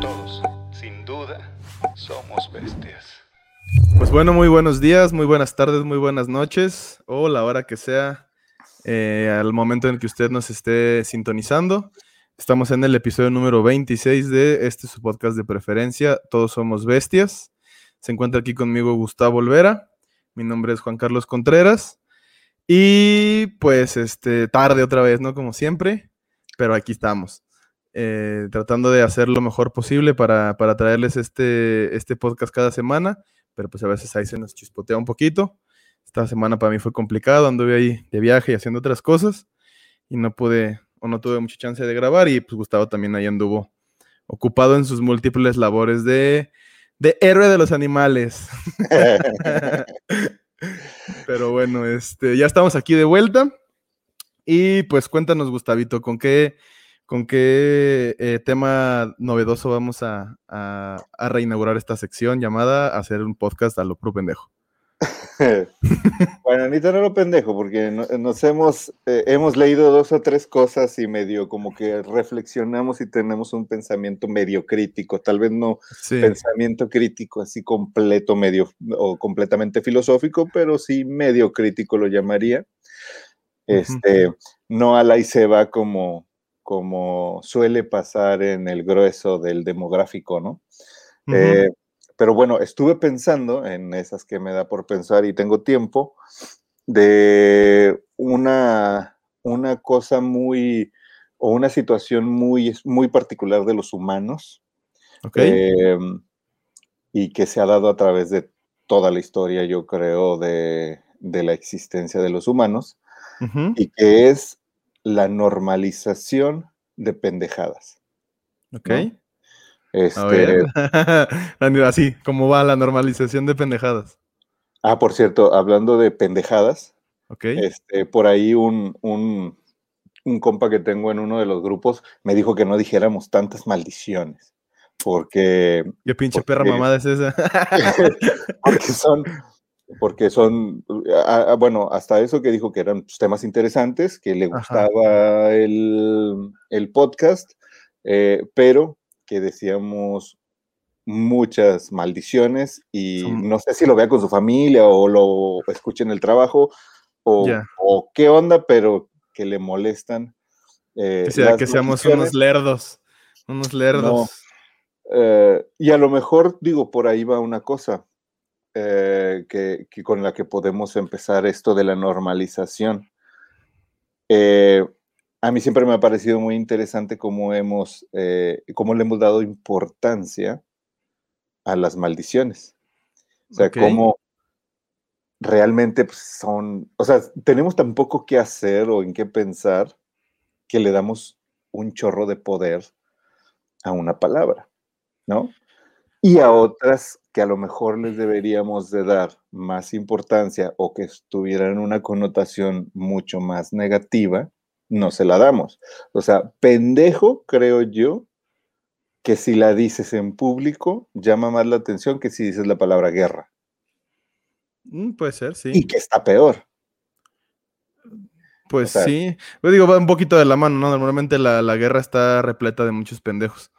Todos, sin duda, somos bestias. Pues bueno, muy buenos días, muy buenas tardes, muy buenas noches, o la hora que sea, eh, al momento en el que usted nos esté sintonizando. Estamos en el episodio número 26 de este su podcast de preferencia, Todos somos bestias. Se encuentra aquí conmigo Gustavo Olvera. Mi nombre es Juan Carlos Contreras. Y pues este tarde otra vez, ¿no? Como siempre, pero aquí estamos. eh, tratando de hacer lo mejor posible para, para traerles este, este podcast cada semana, pero pues a veces ahí se nos chispotea un poquito. Esta semana para mí fue complicado, anduve ahí de viaje y haciendo otras cosas y no pude o no tuve mucha chance de grabar y pues Gustavo también ahí anduvo ocupado en sus múltiples labores de, de héroe de los animales. Pero bueno, este, ya estamos aquí de vuelta. Y pues cuéntanos, Gustavito, ¿con qué, con qué eh, tema novedoso vamos a, a, a, reinaugurar esta sección llamada Hacer un podcast a lo pro pendejo? bueno, ni tan lo pendejo, porque nos hemos, eh, hemos leído dos o tres cosas y medio como que reflexionamos y tenemos un pensamiento medio crítico, tal vez no sí. pensamiento crítico así completo, medio o completamente filosófico, pero sí medio crítico lo llamaría. Este, uh -huh. no a la y se va como, como suele pasar en el grueso del demográfico, ¿no? Uh -huh. eh, pero bueno, estuve pensando en esas que me da por pensar y tengo tiempo, de una, una cosa muy, o una situación muy, muy particular de los humanos, okay. eh, y que se ha dado a través de toda la historia, yo creo, de, de la existencia de los humanos, uh -huh. y que es la normalización de pendejadas. Ok. ¿no? Este... Así, ¿cómo va la normalización de pendejadas? Ah, por cierto, hablando de pendejadas, okay. este, por ahí un, un, un, compa que tengo en uno de los grupos me dijo que no dijéramos tantas maldiciones. Porque. ¿Qué pinche porque, perra mamada es esa? porque son. Porque son, bueno, hasta eso que dijo que eran temas interesantes, que le gustaba el, el, podcast, eh, pero que decíamos muchas maldiciones y no sé si lo vea con su familia o lo escuche en el trabajo o, yeah. o qué onda, pero que le molestan. Eh, que, sea, que seamos unos lerdos, unos lerdos. No. Eh, y a lo mejor, digo, por ahí va una cosa eh, que, que, con la que podemos empezar esto de la normalización. Eh, a mí siempre me ha parecido muy interesante cómo hemos, eh, cómo le hemos dado importancia a las maldiciones. O sea, okay. cómo realmente pues, son, o sea, tenemos tan poco que hacer o en qué pensar que le damos un chorro de poder a una palabra, ¿no? Y a otras que a lo mejor les deberíamos de dar más importancia o que tuvieran una connotación mucho más negativa, no se la damos. O sea, pendejo, creo yo, que si la dices en público, llama más la atención que si dices la palabra guerra. Mm, puede ser, sí. Y que está peor. Pues o sea, sí. Yo digo, va un poquito de la mano, ¿no? Normalmente la, la guerra está repleta de muchos pendejos.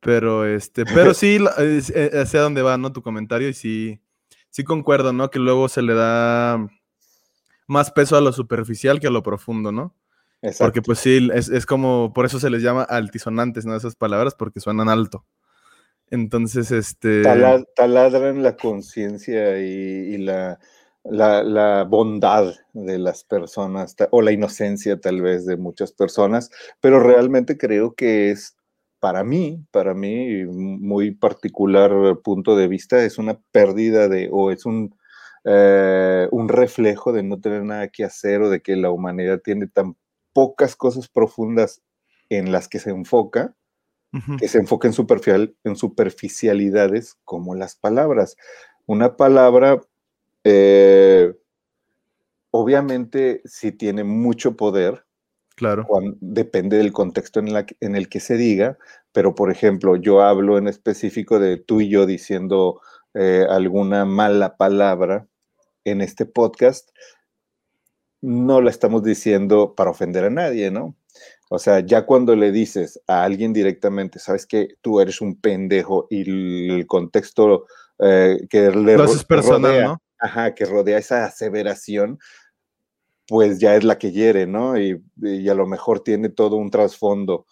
Pero este, pero sí, hacia dónde va, ¿no? Tu comentario, y sí, sí concuerdo, ¿no? Que luego se le da más peso a lo superficial que a lo profundo, ¿no? Exacto. Porque pues sí, es, es, como, por eso se les llama altisonantes, ¿no? Esas palabras, porque suenan alto. Entonces, este... Talad, taladran la conciencia y, y la, la, la, bondad de las personas, o la inocencia tal vez de muchas personas, pero realmente creo que es, para mí, para mí, muy particular punto de vista, es una pérdida de, o es un, eh, un reflejo de no tener nada que hacer o de que la humanidad tiene tan pocas cosas profundas en las que se enfoca, uh -huh. que se enfoca en, superficial, en, superficialidades como las palabras. Una palabra, eh, obviamente, si tiene mucho poder, claro. Cuando, depende del contexto en, la, en, el que se diga, pero por ejemplo, yo hablo en específico de tú y yo diciendo eh, alguna mala palabra en este podcast, no la estamos diciendo para ofender a nadie, ¿no? O sea, ya cuando le dices a alguien directamente, sabes que tú eres un pendejo y el contexto eh, que le personal, rodea, ¿no? ajá, que rodea esa aseveración, pues ya es la que hiere, ¿no? Y, y a lo mejor tiene todo un trasfondo.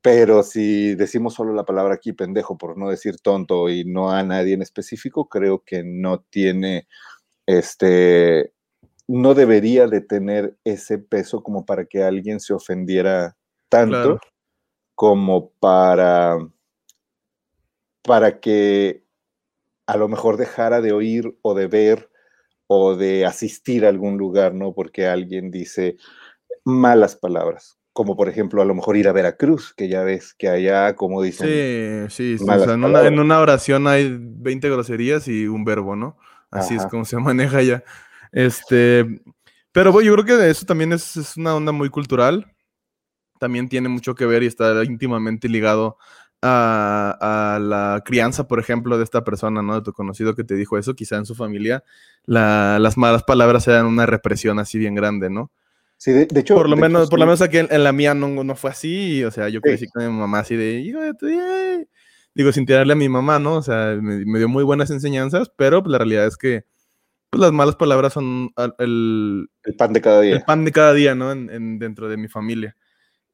Pero si decimos solo la palabra aquí, pendejo, por no decir tonto y no a nadie en específico, creo que no tiene, este, no debería de tener ese peso como para que alguien se ofendiera tanto Claro. como para, para que a lo mejor dejara de oír o de ver o de asistir a algún lugar, ¿no? Porque alguien dice malas palabras, como por ejemplo a lo mejor ir a Veracruz, que ya ves que allá, como dicen, Sí, sí, sí, o malas sea, en una, en una oración hay 20 groserías y un verbo, ¿no? Así es como se maneja ya. Este, pero bueno, yo creo que eso también es, es una onda muy cultural. También tiene mucho que ver y está íntimamente ligado a, a la crianza, por ejemplo, de esta persona, ¿no? De tu conocido que te dijo eso, quizá en su familia la- las malas palabras eran una represión así bien grande, ¿no? sí, de, de hecho, Por lo hecho, menos, por lo sí. menos aquí en, en la mía no, no fue así. O sea, yo crecí con mi mamá así de, digo, sin tirarle a mi mamá, ¿no? O sea, me, me dio muy buenas enseñanzas, pero pues, la realidad es que pues, las malas palabras son el, el pan de cada día. el pan de cada día, ¿no? En, en- dentro de mi familia.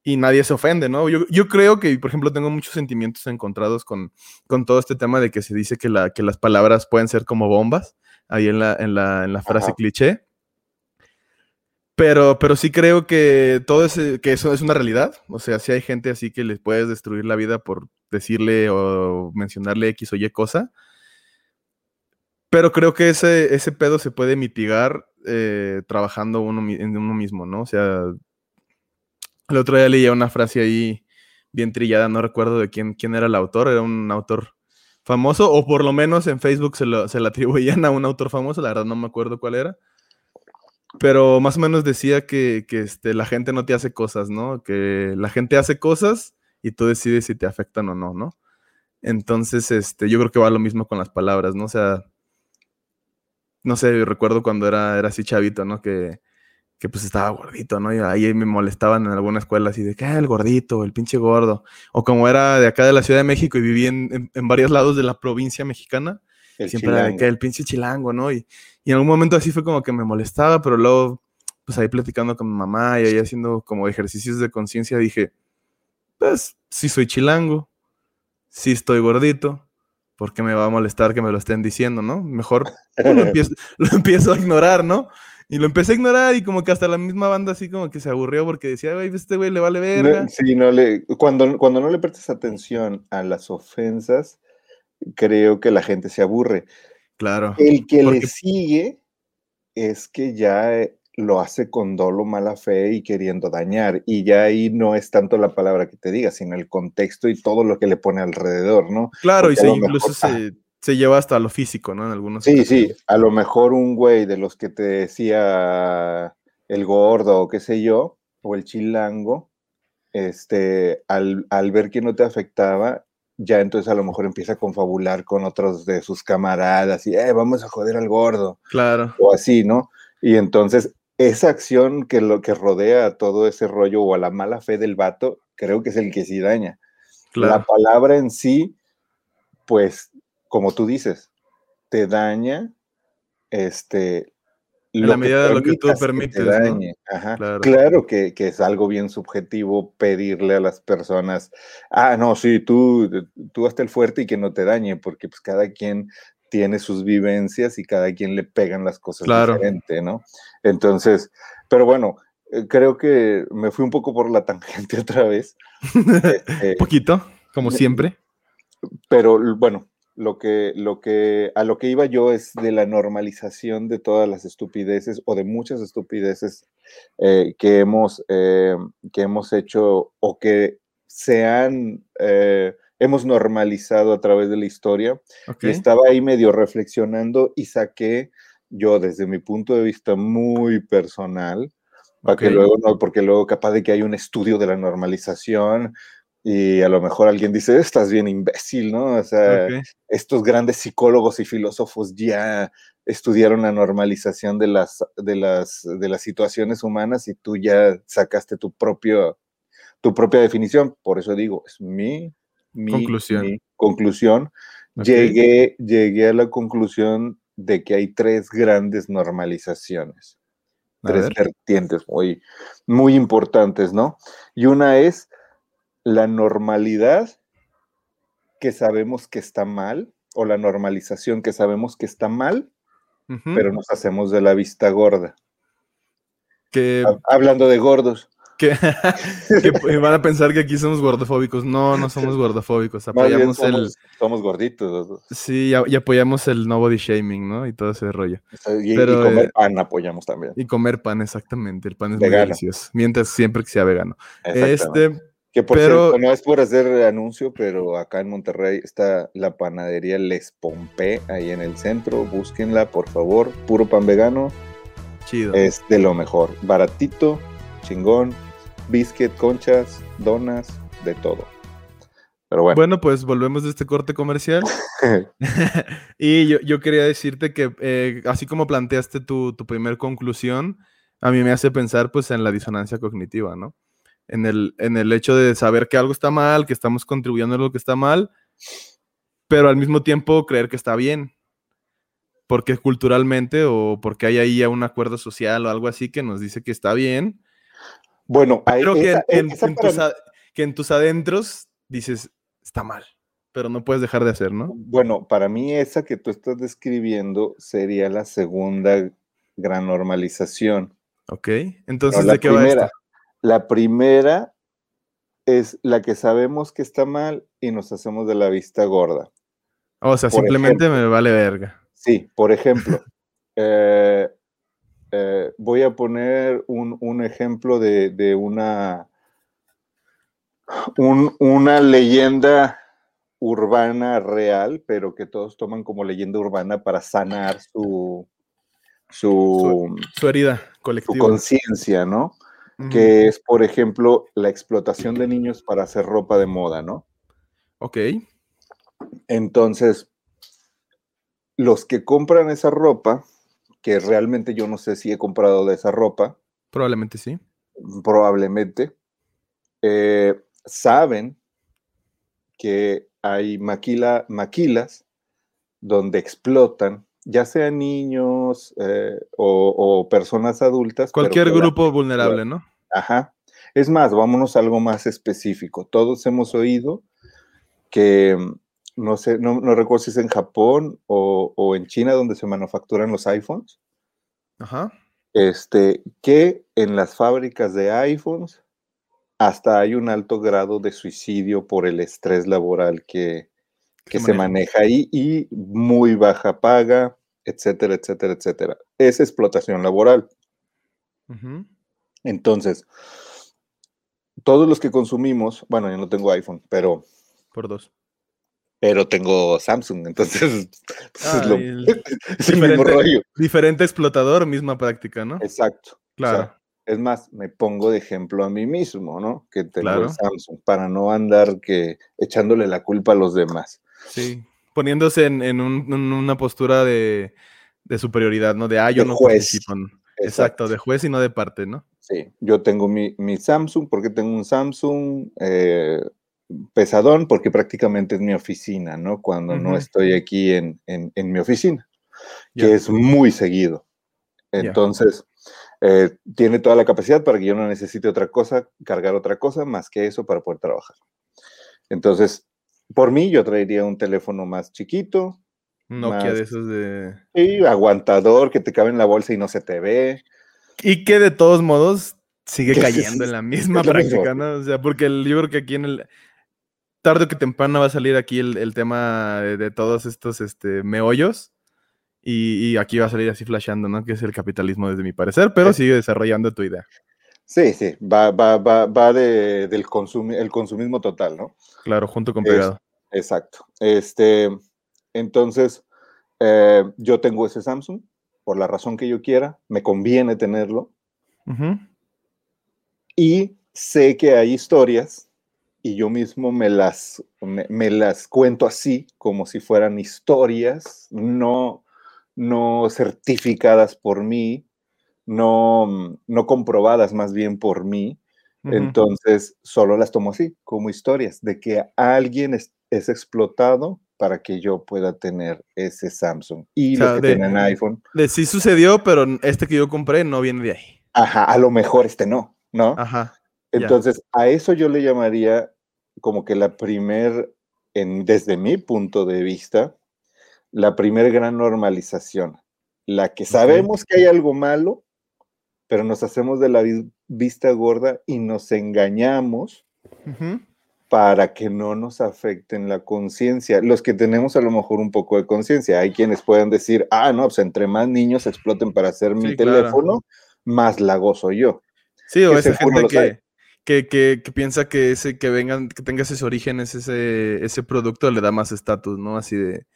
Y nadie se ofende, ¿no? Yo, yo creo que, por ejemplo, tengo muchos sentimientos encontrados con, con todo este tema de que se dice que, la, que las palabras pueden ser como bombas, ahí en la, en la, en la frase Ajá. cliché. Pero, pero sí creo que todo ese, que eso es una realidad. O sea, sí hay gente así que les puedes destruir la vida por decirle o mencionarle X o Y cosa. Pero creo que ese, ese pedo se puede mitigar eh, trabajando uno, en uno mismo, ¿no? O sea, el otro día leía una frase ahí bien trillada, no recuerdo de quién, quién era el autor, era un autor famoso, o por lo menos en Facebook se lo, se le atribuían a un autor famoso, la verdad no me acuerdo cuál era. Pero más o menos decía que, que, este, la gente no te hace cosas, ¿no? Que la gente hace cosas y tú decides si te afectan o no, ¿no? Entonces, este, yo creo que va lo mismo con las palabras, ¿no? O sea, no sé, recuerdo cuando era, era así chavito, ¿no? Que, que pues estaba gordito, ¿no? Y ahí me molestaban en alguna escuela así de que "Ah, el gordito, el pinche gordo. O como era de acá de la Ciudad de México y viví en, en- en varios lados de la provincia mexicana, El siempre era de que el pinche chilango, ¿no? Y, y en algún momento así fue como que me molestaba, pero luego, pues ahí platicando con mi mamá y ahí haciendo como ejercicios de conciencia, dije, pues sí soy chilango, sí estoy gordito, ¿por qué me va a molestar que me lo estén diciendo, no? Mejor pues, lo, empiezo, lo empiezo a ignorar, ¿no? Y lo empecé a ignorar y como que hasta la misma banda así como que se aburrió porque decía, güey, este güey le vale verga. No, sí, no le, cuando, cuando no le prestas atención a las ofensas, creo que la gente se aburre. Claro. El que Porque- le sigue es que ya eh, lo hace con dolo, mala fe y queriendo dañar. Y ya ahí no es tanto la palabra que te diga, sino el contexto y todo lo que le pone alrededor, ¿no? Claro, y porque se, incluso mejor- se, se lleva hasta lo físico, ¿no? En algunos Sí, sí, ocasiones. a lo mejor un güey de los que te decía el gordo o qué sé yo, o el chilango, este, al, al ver que no te afectaba, ya entonces a lo mejor empieza a confabular con otros de sus camaradas y, eh, vamos a joder al gordo, Claro. o así, ¿no? Y entonces esa acción que lo que rodea a todo ese rollo o a la mala fe del vato, creo que es el que sí daña. La palabra en sí, pues, como tú dices, te daña, este, En la medida de lo que tú te permites, ¿no? dañe. Ajá. Claro. Claro, que, que es algo bien subjetivo pedirle a las personas, ah, no, sí, tú, tú hazte el fuerte y que no te dañe, porque pues cada quien tiene sus vivencias y cada quien le pegan las cosas Claro. diferente, ¿no? Entonces, pero bueno, eh, creo que me fui un poco por la tangente otra vez. Este, Poquito, como siempre. pero bueno, lo que, lo que, a lo que iba yo es de la normalización de todas las estupideces o de muchas estupideces eh, que, hemos, eh, que hemos hecho o que se han, eh, hemos normalizado a través de la historia. Y estaba ahí medio reflexionando y saqué yo desde mi punto de vista muy personal, para que luego no, porque luego capaz de que hay un estudio de la normalización y a lo mejor alguien dice, estás bien imbécil, ¿no? O sea, estos grandes psicólogos y filósofos ya estudiaron la normalización de las, de las, de las situaciones humanas y tú ya sacaste tu, propio, tu propia definición. Por eso digo, es mi, mi Conclusión. mi conclusión. Llegué, llegué a la conclusión de que hay tres grandes normalizaciones A tres ver. vertientes muy, muy importantes, ¿no? Y una es la normalidad que sabemos que está mal, o la normalización que sabemos que está mal, pero nos hacemos de la vista gorda. que, Ha- Hablando de gordos, que, que van a pensar que aquí somos gordofóbicos. No, no somos gordofóbicos. Apoyamos el. somos, somos gorditos. Sí, y, apoyamos el no body shaming, ¿no? Y todo ese rollo. Y, y Pero, comer eh, pan apoyamos también. Y comer pan, exactamente. El pan es muy Vegano. delicioso. Mientras siempre que sea vegano. Este, que por pero- cierto, no es por hacer anuncio, pero acá en Monterrey está la panadería Les Pompé, ahí en el centro. Búsquenla, por favor. Puro pan vegano. chido. Es de lo mejor. Baratito, chingón, biscuit, conchas, donas, de todo. Pero bueno. Bueno, pues volvemos de este corte comercial. y yo, yo quería decirte que, eh, así como planteaste tu, tu primer conclusión, a mí me hace pensar pues en la disonancia cognitiva, ¿no? En el, en el hecho de saber que algo está mal, que estamos contribuyendo a lo que está mal, pero al mismo tiempo creer que está bien. Porque culturalmente o porque hay ahí un acuerdo social o algo así que nos dice que está bien, bueno, pero que, esa- en, esa en para tus, mí- que en tus adentros dices, está mal, pero no puedes dejar de hacer, ¿no? bueno, para mí esa que tú estás describiendo sería la segunda gran normalización. Ok, entonces, la ¿de qué va primera, esta? la primera es la que sabemos que está mal y nos hacemos de la vista gorda. O sea, por simplemente ejemplo. me vale verga. Sí, por ejemplo, eh, eh, voy a poner un, un ejemplo de, de una, un- una leyenda urbana real, pero que todos toman como leyenda urbana para sanar su, su, Su herida su colectiva. conciencia, ¿no? Que es, por ejemplo, la explotación de niños para hacer ropa de moda, ¿no? Ok, Entonces, los que compran esa ropa, que realmente yo no sé si he comprado de esa ropa, probablemente sí. probablemente, eh, saben que hay maquila, maquilas donde explotan, ya sean niños eh, o, o personas adultas. Cualquier la- grupo vulnerable, ¿no? Ajá. Es más, vámonos a algo más específico. Todos hemos oído que, mm, no sé, no, no recuerdo si es en Japón o, o en China donde se manufacturan los iPhones, Ajá. este, que en las fábricas de iPhones hasta hay un alto grado de suicidio por el estrés laboral que, que se maneja ahí y muy baja paga, etcétera, etcétera, etcétera. Es explotación laboral. Entonces, todos los que consumimos, bueno, yo no tengo iPhone, pero, Por dos. Pero tengo Samsung, entonces pues, Ah, es, lo- y el- es el mismo diferente- rollo. Diferente explotador, misma práctica, ¿no? Exacto. O sea, Claro. es más, me pongo de ejemplo a mí mismo, ¿no? Que tengo Claro. el Samsung, para no andar que echándole la culpa a los demás. Sí. Poniéndose en, en un- en una postura de, de superioridad, ¿no? De, ah, yo De no juez. participo. Exacto, de juez y no de parte, ¿no? Sí, yo tengo mi, mi Samsung, porque tengo un Samsung eh, pesadón, porque prácticamente es mi oficina, ¿no? Cuando no Ujú. estoy aquí en, en- en mi oficina, Ya. que es muy seguido. Entonces, eh, tiene toda la capacidad para que yo no necesite otra cosa, cargar otra cosa más que eso para poder trabajar. Entonces, por mí, yo traería un teléfono más chiquito, Nokia Más- de esos de... y aguantador, que te cabe en la bolsa y no se te ve. Y que de todos modos sigue sí, cayendo en la misma práctica, ¿no? O sea, porque el- yo creo que aquí en el... Tarde o que temprano va a salir aquí el, el tema de, de todos estos este, meollos. Y, y aquí va a salir así flasheando, ¿no? Que es el capitalismo desde mi parecer, pero sigue desarrollando tu idea. Sí, sí, va, va, va, va de, del consumi- el consumismo total, ¿no? Claro, junto con Es- pegado. Exacto. Este, entonces, eh, yo tengo ese Samsung por la razón que yo quiera, me conviene tenerlo Ujú. y sé que hay historias y yo mismo me las, me, me las cuento así, como si fueran historias, no, no certificadas por mí, no, no comprobadas más bien por mí. Ujú. Entonces, solo las tomo así, como historias, de que alguien es, es explotado para que yo pueda tener ese Samsung. Y O sea, los que de- tienen iPhone, De sí sucedió, pero este que yo compré no viene de ahí. ajá, a lo mejor este no, ¿no? Ajá. Entonces, a eso yo le llamaría como que la primer, en, desde mi punto de vista, la primer gran normalización. La que sabemos que hay algo malo, pero nos hacemos de la vi- vista gorda y nos engañamos para que no nos afecten la conciencia. Los que tenemos a lo mejor un poco de conciencia, hay quienes pueden decir, ah, no, pues entre más niños exploten para hacer mi Sí, claro. teléfono, más la gozo yo. Sí, o que esa gente que, que, que, que piensa que ese, que vengan, que tenga esos orígenes, ese, ese producto le da más estatus, ¿no? Así de,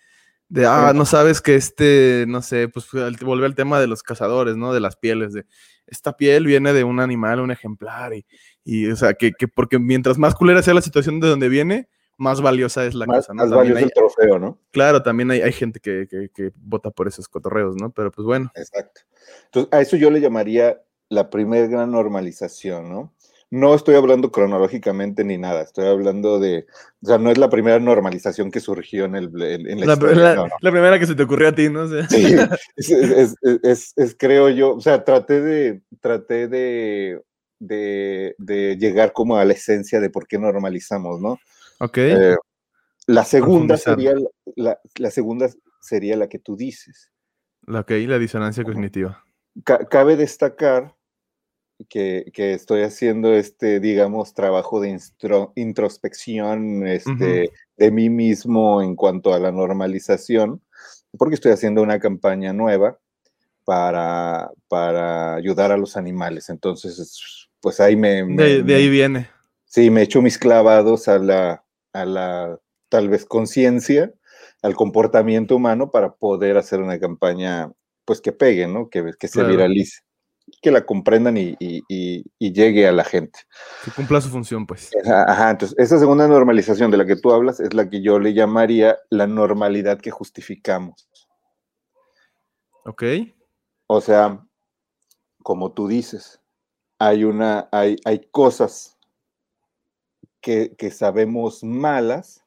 de, ah, no sabes que este, no sé, pues volver al tema de los cazadores, ¿no? De las pieles, de esta piel viene de un animal, un ejemplar, y, y o sea, que, que porque mientras más culera sea la situación de donde viene, más valiosa es la Más, cosa, ¿no? más valioso hay- el trofeo, ¿no? claro, también hay, hay gente que, que, que vota por esos cotorreos, ¿no? Pero pues bueno. Exacto. Entonces, a eso yo le llamaría la primera gran normalización, ¿no? No estoy hablando cronológicamente ni nada, estoy hablando de, o sea, no es la primera normalización que surgió en, el, en, la, La, historia, la- no, no. la primera que se te ocurrió a ti, ¿no? O sea, Sí, es, es- es- es- es, creo yo, o sea, traté de, traté de, de, de llegar como a la esencia de por qué normalizamos, ¿no? ok. Eh, la segunda sería la, la segunda sería la que tú dices. La- ok, la disonancia cognitiva. Ca- cabe destacar que, que estoy haciendo este, digamos, trabajo de instro- introspección este, de mí mismo en cuanto a la normalización, porque estoy haciendo una campaña nueva para, para ayudar a los animales. Entonces, es- pues ahí me... me- De, de ahí viene. Sí, me echo mis clavados a la, a la tal vez conciencia, al comportamiento humano para poder hacer una campaña, pues que pegue, ¿no? Que, que se Claro. viralice, que la comprendan y, y- y- y llegue a la gente. Que cumpla su función, pues. Ajá, ajá, entonces esa segunda normalización de la que tú hablas es la que yo le llamaría la normalidad que justificamos. Ok. O sea, como tú dices, hay una, hay, hay cosas que, que sabemos malas,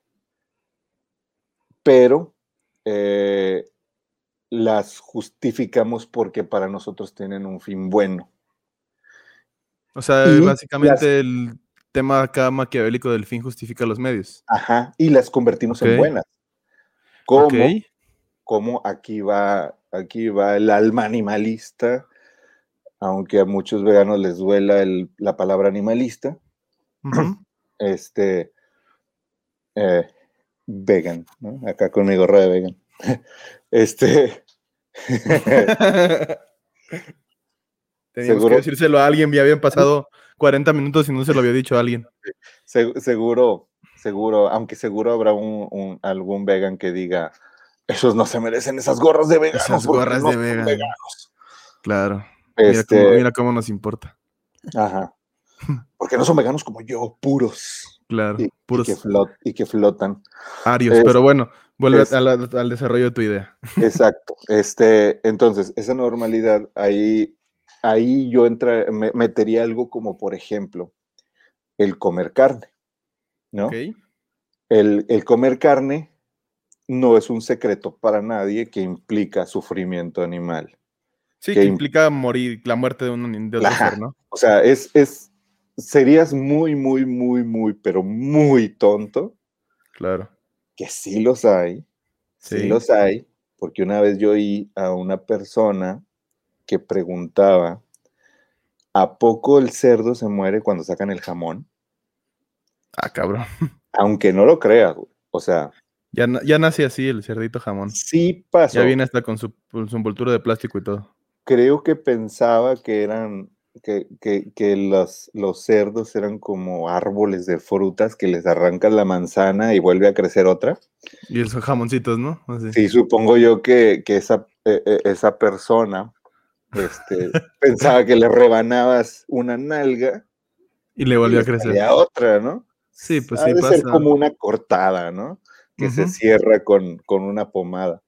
pero eh, las justificamos porque para nosotros tienen un fin bueno. O sea, Y básicamente el tema acá maquiavélico del fin justifica los medios. Ajá, y las convertimos en buenas. Cómo aquí va, aquí va el alma animalista, aunque a muchos veganos les duela el- la palabra animalista. Este eh, vegan, ¿no? Acá con mi gorra de vegan. Este Teníamos Seguro- que decírselo a alguien, ya habían pasado 40 minutos y no se lo había dicho a alguien. se- seguro, seguro, aunque seguro habrá un, un- algún vegan que diga, esos no se merecen esas gorras de veganos. Esas gorras no de vegan. veganos". Claro. Mira, Este, cómo, mira cómo nos importa. ajá. Porque no son veganos como yo, puros. Claro. Y, y Puros que, flot- y que flotan. arios. es- Pero bueno, vuelve es- la- al desarrollo de tu idea. Exacto. Este, entonces, esa normalidad, ahí, ahí yo entra, me- metería algo como, por ejemplo, el comer carne, ¿no? El, el comer carne no es un secreto para nadie que implica sufrimiento animal. Sí, que que im- implica morir, la muerte de un de otro ser, ¿no? O sea, es, es, serías muy, muy, muy, muy, pero muy tonto, Claro. Que sí los hay, sí, Sí. los hay, porque una vez yo oí a una persona que preguntaba, ¿a poco el cerdo se muere cuando sacan el jamón? Ah, cabrón. Aunque no lo creas, o sea, Ya, ya nace así el cerdito jamón. sí pasó. Ya viene hasta con su, con su envoltura de plástico y todo. Creo que pensaba que eran, que, que, que los, los cerdos eran como árboles de frutas que les arrancan la manzana y vuelve a crecer otra. Y esos jamoncitos, ¿no? Así. Sí, supongo yo que, que esa, eh, eh, esa persona este, pensaba que le rebanabas una nalga Y le y volvió a le crecer. salía otra, ¿no? Sí, pues Ha sí de ser pasa. como una cortada, ¿no? Que se Ujú. cierra con, con una pomada.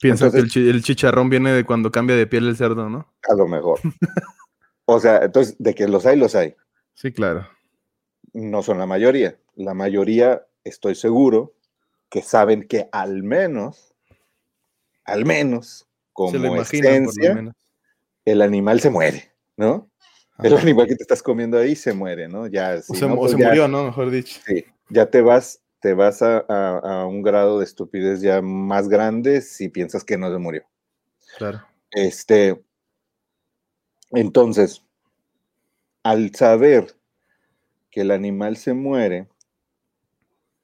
Piensa que el, el, chicharrón viene de cuando cambia de piel el cerdo, ¿no? A lo mejor. o sea, entonces, de que los hay, los hay. Sí, claro. No son la mayoría. La mayoría, estoy seguro, que saben que al menos, al menos, como esencia, el animal se muere, ¿no? El animal que te estás comiendo ahí se muere, ¿no? Ya, o, se, pues murió, ¿no? Mejor dicho. Sí, ya te vas te vas a, un grado de estupidez ya más grande si piensas que no se murió. Claro. Este, entonces, al saber que el animal se muere,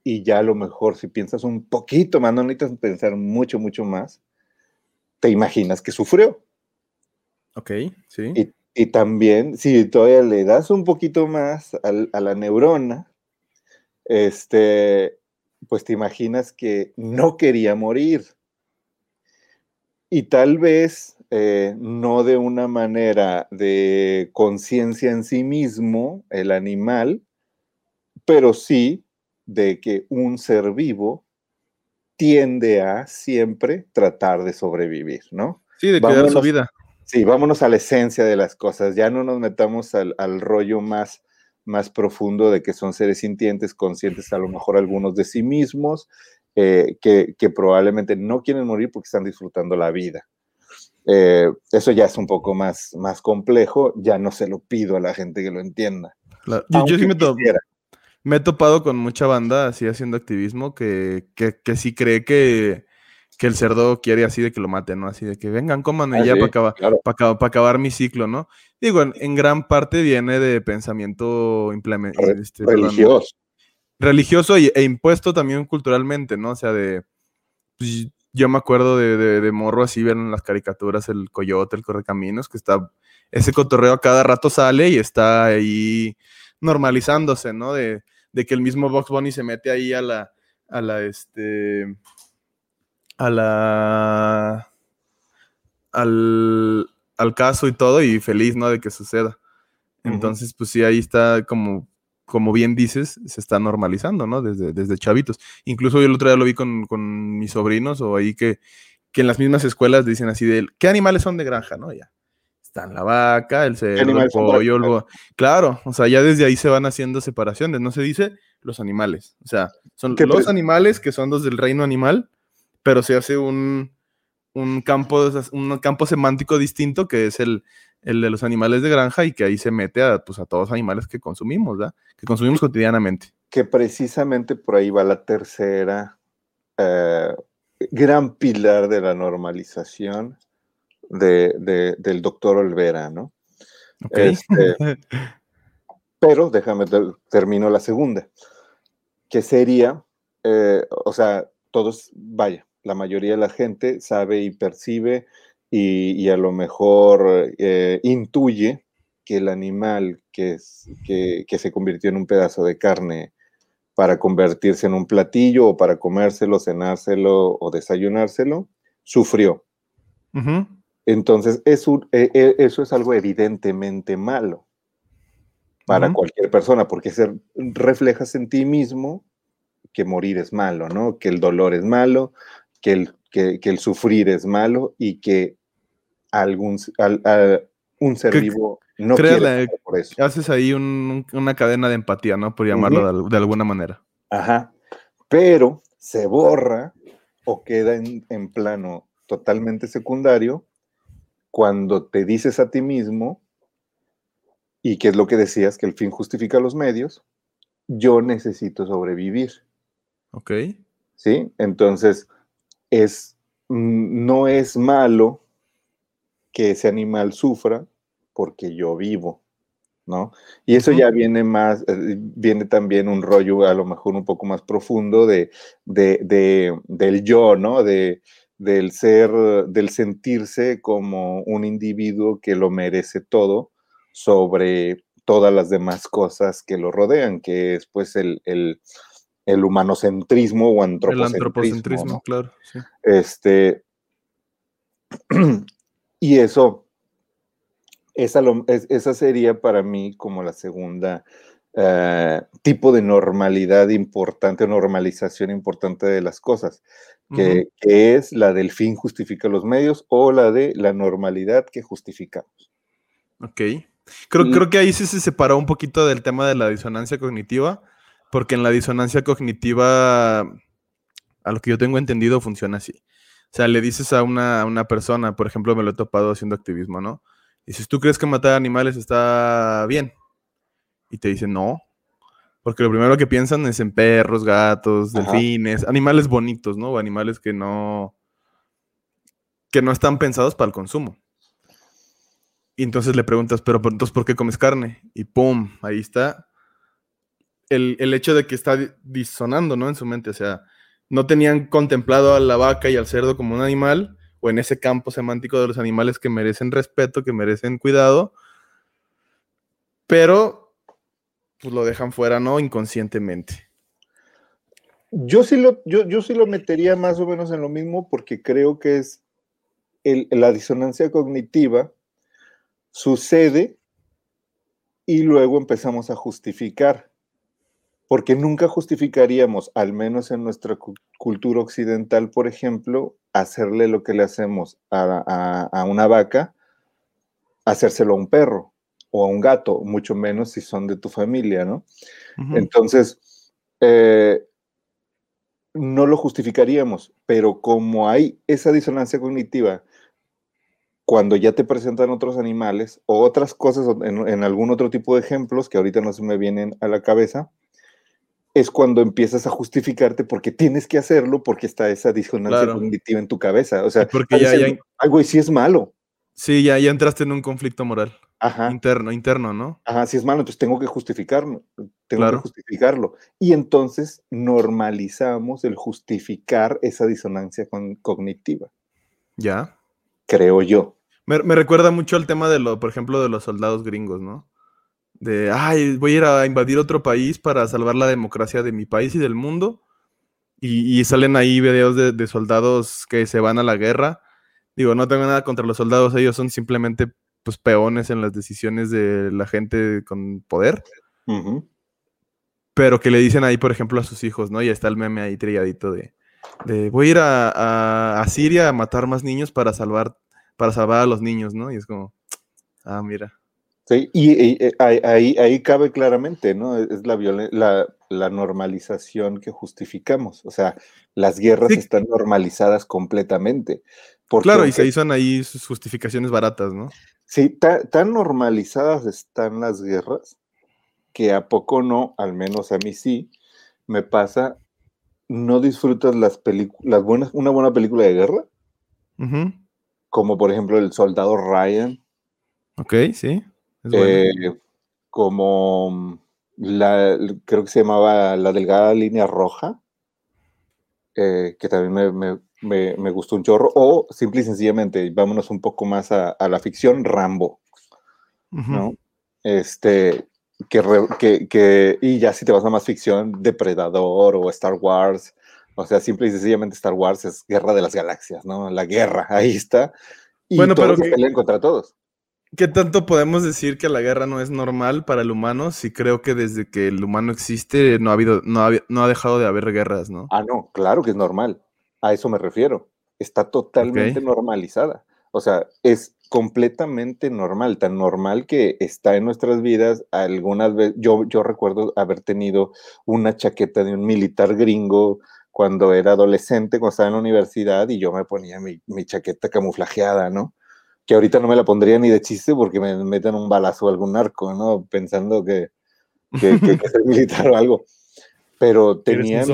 y ya a lo mejor si piensas un poquito más, no necesitas pensar mucho, mucho más, te imaginas que sufrió. Ok, sí. Y, también, si todavía le das un poquito más a la neurona, este, pues te imaginas que no quería morir. Y tal vez eh, no de una manera de conciencia en sí mismo, el animal, pero sí de que un ser vivo tiende a siempre tratar de sobrevivir, ¿no? Sí, de cuidar su vida. Sí, vámonos a la esencia de las cosas, ya no nos metamos al, al rollo más más profundo de que son seres sintientes, conscientes a lo mejor algunos de sí mismos, eh, que, probablemente no quieren morir porque están disfrutando la vida. Eh, eso ya es un poco más, más complejo, ya no se lo pido a la gente que lo entienda. Yo, sí me, he topado con mucha banda así haciendo activismo que, que, que sí cree que, que el cerdo quiere así de que lo maten, ¿no? Así de que vengan, coman y ah, ya para acabar, para, acabar, mi ciclo, ¿no? Digo, en, gran parte viene de pensamiento este, religioso. religioso e, impuesto también culturalmente, ¿no? O sea, de. Pues, yo me acuerdo de, morro así, ven las caricaturas, el coyote, el correcaminos, que está. Ese cotorreo a cada rato sale y está ahí normalizándose, ¿no? De, de que el mismo Box Bunny se mete ahí a la. A la este a la al, caso y todo y feliz, ¿no? De que suceda. Entonces, pues sí, ahí está como, como bien dices, se está normalizando, ¿no? Desde, desde chavitos. Incluso yo el otro día lo vi con, mis sobrinos o ahí que, que en las mismas escuelas dicen así de, ¿qué animales son de granja, no? Ya. Están la vaca, el cerdo, el pollo, Claro, o sea, ya desde ahí se van haciendo separaciones, no se dice los animales. O sea, son los animales que son los del reino animal pero se hace un, campo, un campo semántico distinto que es el, de los animales de granja y que ahí se mete a, pues, a todos los animales que consumimos, ¿verdad? Que consumimos cotidianamente. Que precisamente por ahí va la tercera eh, gran pilar de la normalización del doctor Olvera, ¿no? Este, pero déjame, termino la segunda, que sería, eh, o sea, todos, vaya, la mayoría de la gente sabe y percibe y, a lo mejor eh, intuye que el animal que, es, que, se convirtió en un pedazo de carne para convertirse en un platillo o para comérselo, cenárselo o desayunárselo, sufrió. Entonces, eso, e, e, eso es algo evidentemente malo para cualquier persona, porque se reflejas en ti mismo que morir es malo, ¿no? Que el dolor es malo, que el, que, el sufrir es malo y que algún, un ser vivo no quiere por eso. Haces ahí una cadena de empatía, ¿no? Por llamarlo de, alguna manera. Ajá. Pero se borra o queda en, en plano totalmente secundario cuando te dices a ti mismo, y que es lo que decías, que el fin justifica los medios, yo necesito sobrevivir. Ok. ¿Sí? Entonces, es, mm, no es malo que ese animal sufra porque yo vivo, ¿no? Y eso ya viene más, eh, viene también un rollo a lo mejor un poco más profundo de, del yo, ¿no? De, del ser, del sentirse como un individuo que lo merece todo sobre todas las demás cosas que lo rodean, que es pues el, el humanocentrismo o antropocentrismo. El antropocentrismo, claro. Este, y eso, esa, esa, sería para mí como la segunda eh, tipo de normalidad importante, normalización importante de las cosas, que, que, es la del fin justifica los medios o la de la normalidad que justificamos. Ok. Creo, creo que ahí sí se separó un poquito del tema de la disonancia cognitiva, porque en la disonancia cognitiva, a lo que yo tengo entendido, funciona así. O sea, le dices a una, a una persona, por ejemplo, me lo he topado haciendo activismo, ¿no? Dices, ¿tú crees que matar animales está bien? Y te dicen, no. Porque lo primero que piensan es en perros, gatos, delfines, animales bonitos, ¿no? O animales que no. que no están pensados para el consumo. Y entonces le preguntas, pero entonces, ¿por qué comes carne? Y ¡pum! Ahí está. El, el hecho de que está disonando, ¿no? En su mente. O sea, no tenían contemplado a la vaca y al cerdo como un animal o en ese campo semántico de los animales que merecen respeto, que merecen cuidado, pero pues lo dejan fuera, ¿no? Inconscientemente. Yo sí lo, yo, yo sí lo metería más o menos en lo mismo porque creo que es la disonancia cognitiva sucede y luego empezamos a justificar porque nunca justificaríamos, al menos en nuestra cultura occidental, por ejemplo, hacerle lo que le hacemos a, una vaca, hacérselo a un perro o a un gato, mucho menos si son de tu familia, ¿no? Entonces, eh, no lo justificaríamos, pero como hay esa disonancia cognitiva, cuando ya te presentan otros animales o otras cosas en, en algún otro tipo de ejemplos que ahorita no se me vienen a la cabeza, es cuando empiezas a justificarte porque tienes que hacerlo porque está esa disonancia cognitiva en tu cabeza. O sea, porque ya, ya, ay, güey, sí es malo. Sí, ya, ya entraste en un conflicto moral. Ajá. Interno, interno, ¿no? Ajá, si es malo, entonces tengo que justificarlo. Tengo que justificarlo. Y entonces normalizamos el justificar esa disonancia cognitiva. Ya. Creo yo. Me, me, recuerda mucho al tema de lo, por ejemplo, de los soldados gringos, ¿no? De, ay, voy a ir a invadir otro país para salvar la democracia de mi país y del mundo. Y, salen ahí videos de, soldados que se van a la guerra. Digo, no tengo nada contra los soldados, ellos son simplemente pues peones en las decisiones de la gente con poder. Pero que le dicen ahí, por ejemplo, a sus hijos, ¿no? Y está el meme ahí trilladito de, de voy a ir a, a, Siria a matar más niños para salvar, para salvar a los niños, ¿no? Y es como, ah, mira. Sí, y, eh, ahí, ahí, cabe claramente, ¿no? Es la, la, la, normalización que justificamos. O sea, las guerras están normalizadas completamente. claro, y se hizo ahí sus justificaciones baratas, ¿no? Sí, tan normalizadas están las guerras que a poco no, al menos a mí sí, me pasa, no disfrutas las películas, buenas, una buena película de guerra, como por ejemplo El Soldado Ryan. Ok, sí eh, como la, creo que se llamaba La Delgada Línea Roja, eh, que también me, gustó un chorro, o simple y sencillamente, vámonos un poco más a, la ficción, Rambo, ¿no? Este, que, que, y ya si te vas a más ficción, Depredador o Star Wars, o sea, simple y sencillamente Star Wars es Guerra de las Galaxias, ¿no? La guerra, ahí está. Y bueno, todos pero pelean contra todos. ¿Qué tanto podemos decir que la guerra no es normal para el humano si creo que desde que el humano existe no ha habido, no ha, no ha dejado de haber guerras, ¿no? Ah, no, claro que es normal. A eso me refiero. Está totalmente normalizada. O sea, es completamente normal, tan normal que está en nuestras vidas. Algunas veces, yo, yo recuerdo haber tenido una chaqueta de un militar gringo cuando era adolescente, cuando estaba en la universidad, y yo me ponía mi, mi chaqueta camuflajeada, ¿no? Que ahorita no me la pondría ni de chiste porque me meten un balazo a algún narco, ¿no? Pensando que, que, que, que militar o algo. Pero tenía...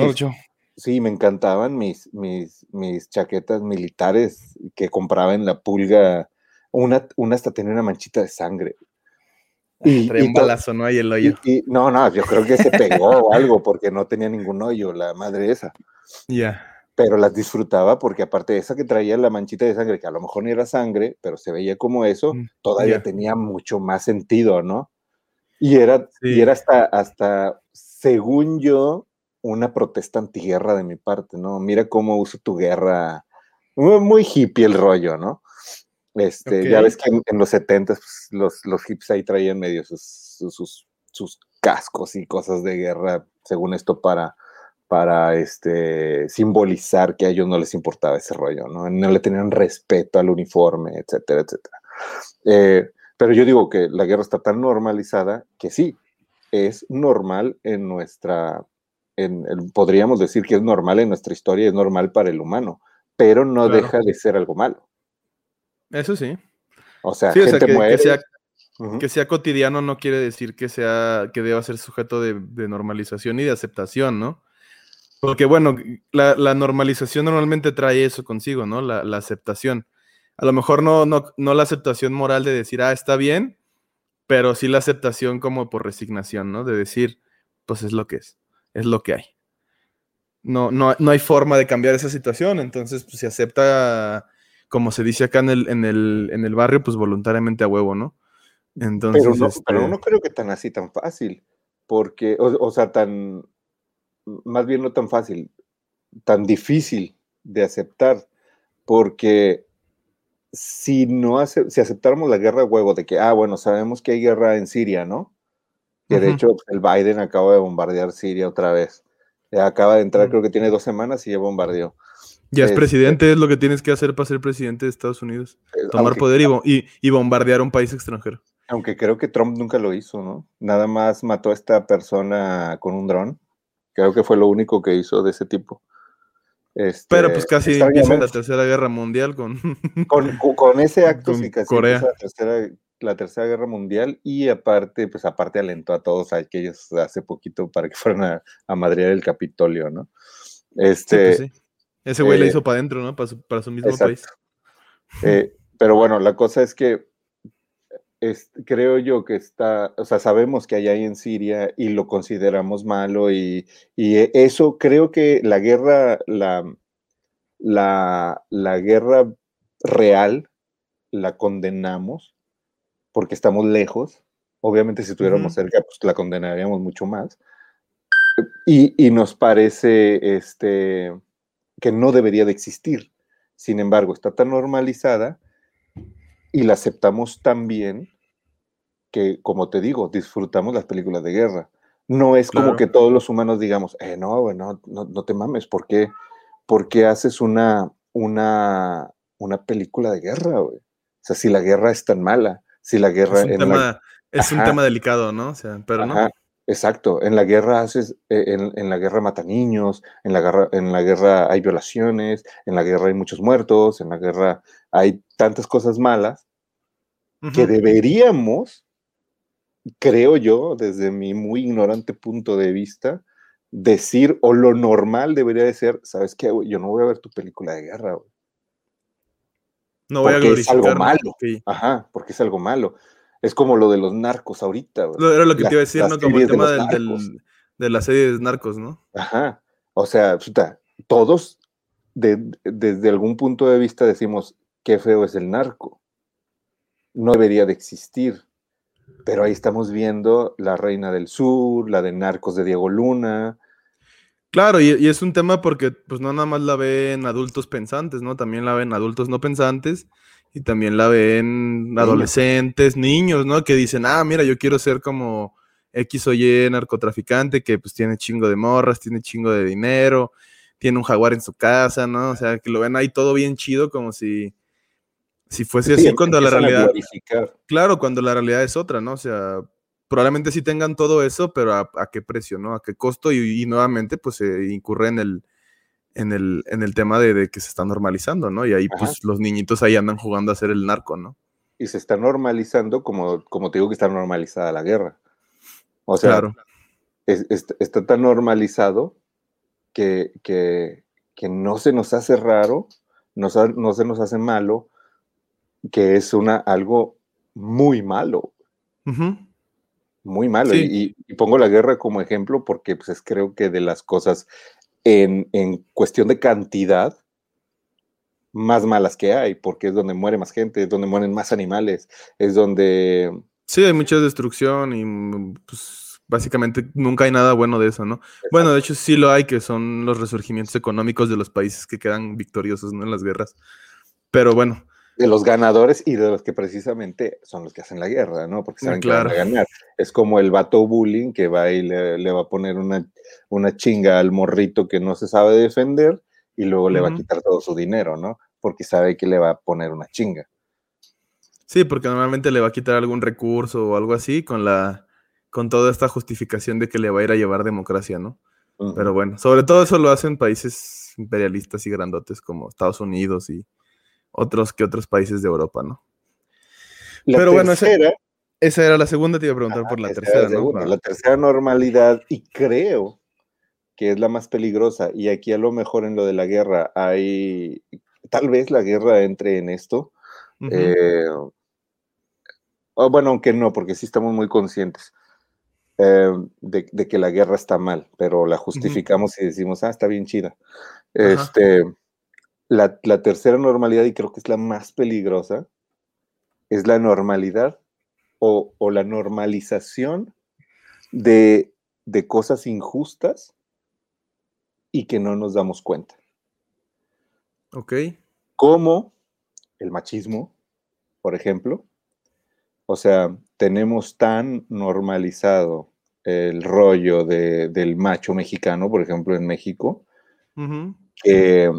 sí, me encantaban mis, mis, mis chaquetas militares que compraba en la pulga. Una, una hasta tenía una manchita de sangre. Y, traía un balazo, ¿no? Hay el hoyo. no, no, yo creo que se pegó o algo porque no tenía ningún hoyo, la madre esa. Ya pero las disfrutaba porque aparte de esa que traía la manchita de sangre, que a lo mejor ni era sangre, pero se veía como eso, mm, todavía tenía mucho más sentido, ¿no? Y era, y era hasta, hasta, según yo, una protesta antiguerra de mi parte, ¿no? Mira cómo uso tu guerra. Muy, hippie el rollo, ¿no? Este, Ya ves que en, los 70 pues, los, los hips ahí traían medio sus, sus, sus cascos y cosas de guerra, según esto, para, para este, simbolizar que a ellos no les importaba ese rollo, ¿no? No le tenían respeto al uniforme, etcétera, etcétera. Eh, pero yo digo que la guerra está tan normalizada que sí, es normal en nuestra, en, podríamos decir que es normal en nuestra historia, es normal para el humano, pero no deja de ser algo malo. Eso sí. O sea, gente que, sea, que, sea, cotidiano no quiere decir que sea, que deba ser sujeto de, normalización y de aceptación, ¿no? Porque bueno, la, normalización normalmente trae eso consigo, ¿no? La, la aceptación. A lo mejor no, no, no la aceptación moral de decir, ah, está bien, pero sí la aceptación como por resignación, ¿no? De decir, pues es lo que es, es lo que hay. No, no, no hay forma de cambiar esa situación, entonces pues, se acepta, como se dice acá en el, en el, en el barrio, pues voluntariamente a huevo, ¿no? Entonces, pero no, pero no este creo que tan así, tan fácil, porque, o, sea, tan, más bien no tan fácil, tan difícil de aceptar, porque si no hace, si aceptáramos la guerra huevo de que, ah, bueno, sabemos que hay guerra en Siria, ¿no? Que de hecho el Biden acaba de bombardear Siria otra vez. Acaba de entrar, creo que tiene dos semanas y ya bombardeó. Ya es este presidente, es lo que tienes que hacer para ser presidente de Estados Unidos. Eh, Tomar poder y, y, bombardear un país extranjero. Aunque creo que Trump nunca lo hizo, ¿no? Nada más mató a esta persona con un dron. Creo que fue lo único que hizo de ese tipo. Este, Pero pues casi empieza la tercera guerra mundial con... con, ese acto sí casi Corea. La tercera, la tercera guerra mundial y aparte, pues aparte alentó a todos a aquellos hace poquito para que fueran a, a madrear el Capitolio, ¿no? Este, sí, Ese güey le eh, hizo para adentro, ¿no? Para su, para su mismo país. Eh, pero bueno, la cosa es que creo yo que está, o sea, sabemos que hay ahí en Siria y lo consideramos malo y, e, eso creo que la guerra, la, la, guerra real la condenamos porque estamos lejos. Obviamente si estuviéramos cerca, pues la condenaríamos mucho más. Y, y, nos parece este, que no debería de existir. Sin embargo, está tan normalizada y la aceptamos tan bien que, como te digo, disfrutamos las películas de guerra. No es como que todos los humanos digamos, eh, no, no, no, te mames, ¿por qué, ¿por qué haces una, una, una película de guerra, güey? O sea, si la guerra es tan mala, si la guerra... Es un, tema, es un tema, delicado, ¿no? O sea, pero no. Exacto, en la guerra haces, eh, en, en, la guerra mata niños, en la guerra, en la guerra hay violaciones, en la guerra hay muchos muertos, en la guerra hay tantas cosas malas que deberíamos creo yo, desde mi muy ignorante punto de vista, decir, o lo normal debería de ser, ¿sabes qué? Yo no voy a ver tu película de guerra, güey. No voy a glorificar. Es algo malo. Ajá, porque es algo malo. Es como lo de los narcos ahorita. Era lo que te iba a decir, ¿no? Como el tema del, de la serie de narcos, ¿no? Ajá. O sea, todos desde algún punto de vista decimos, qué feo es el narco. No debería de existir. Pero ahí estamos viendo La Reina del Sur, la de Narcos de Diego Luna. Claro, y, es un tema porque pues no nada más la ven adultos pensantes, ¿no? También la ven adultos no pensantes y también la ven adolescentes, niños, ¿no? Que dicen, ah, mira, yo quiero ser como X o Y narcotraficante que pues tiene chingo de morras, tiene chingo de dinero, tiene un jaguar en su casa, ¿no? O sea, que lo ven ahí todo bien chido como si si fuese así, cuando la realidad. Claro, cuando la realidad es otra, ¿no? O sea, probablemente sí tengan todo eso, pero ¿a, qué precio, ¿no? ¿A qué costo? Y, nuevamente, pues se incurre en el, en el, en el tema de, que se está normalizando, ¿no? Y ahí, pues los niñitos ahí andan jugando a ser el narco, ¿no? Y se está normalizando como, como te digo que está normalizada la guerra. O sea, claro. está tan normalizado que, que, que, no se nos hace raro, no, no se nos hace malo, que es una, algo muy malo. Muy malo. Y, pongo la guerra como ejemplo porque pues, creo que de las cosas en, cuestión de cantidad más malas que hay, porque es donde muere más gente, es donde mueren más animales, es donde... Sí, hay mucha destrucción y pues básicamente nunca hay nada bueno de eso, ¿no? Bueno, de hecho sí lo hay, que son los resurgimientos económicos de los países que quedan victoriosos ¿no? en las guerras. Pero bueno, de los ganadores y de los que precisamente son los que hacen la guerra, ¿no? Porque saben claro. que van a ganar. Es como el vato bullying que va y le, le va a poner una, una, chinga al morrito que no se sabe defender y luego le uh -huh. va a quitar todo su dinero, ¿no? Porque sabe que le va a poner una chinga. Sí, porque normalmente le va a quitar algún recurso o algo así con la con toda esta justificación de que le va a ir a llevar democracia, ¿no? Uh -huh. Pero bueno, sobre todo eso lo hacen países imperialistas y grandotes como Estados Unidos y otros que otros países de Europa, ¿no? La Pero bueno, esa, esa, era la segunda, te iba a preguntar por la tercera, segunda, ¿no? La tercera normalidad, y creo que es la más peligrosa, y aquí a lo mejor en lo de la guerra hay, tal vez la guerra entre en esto, uh -huh. eh, oh, bueno, aunque no, porque sí estamos muy conscientes. Eh, de, de, que la guerra está mal, pero la justificamos uh -huh. y decimos, ah, está bien chida. Este, la, la, tercera normalidad, y creo que es la más peligrosa, es la normalidad o, o la normalización de, de, cosas injustas y que no nos damos cuenta. Ok. Como el machismo, por ejemplo. O sea, tenemos tan normalizado el rollo de, del macho mexicano, por ejemplo, en México, uh -huh. que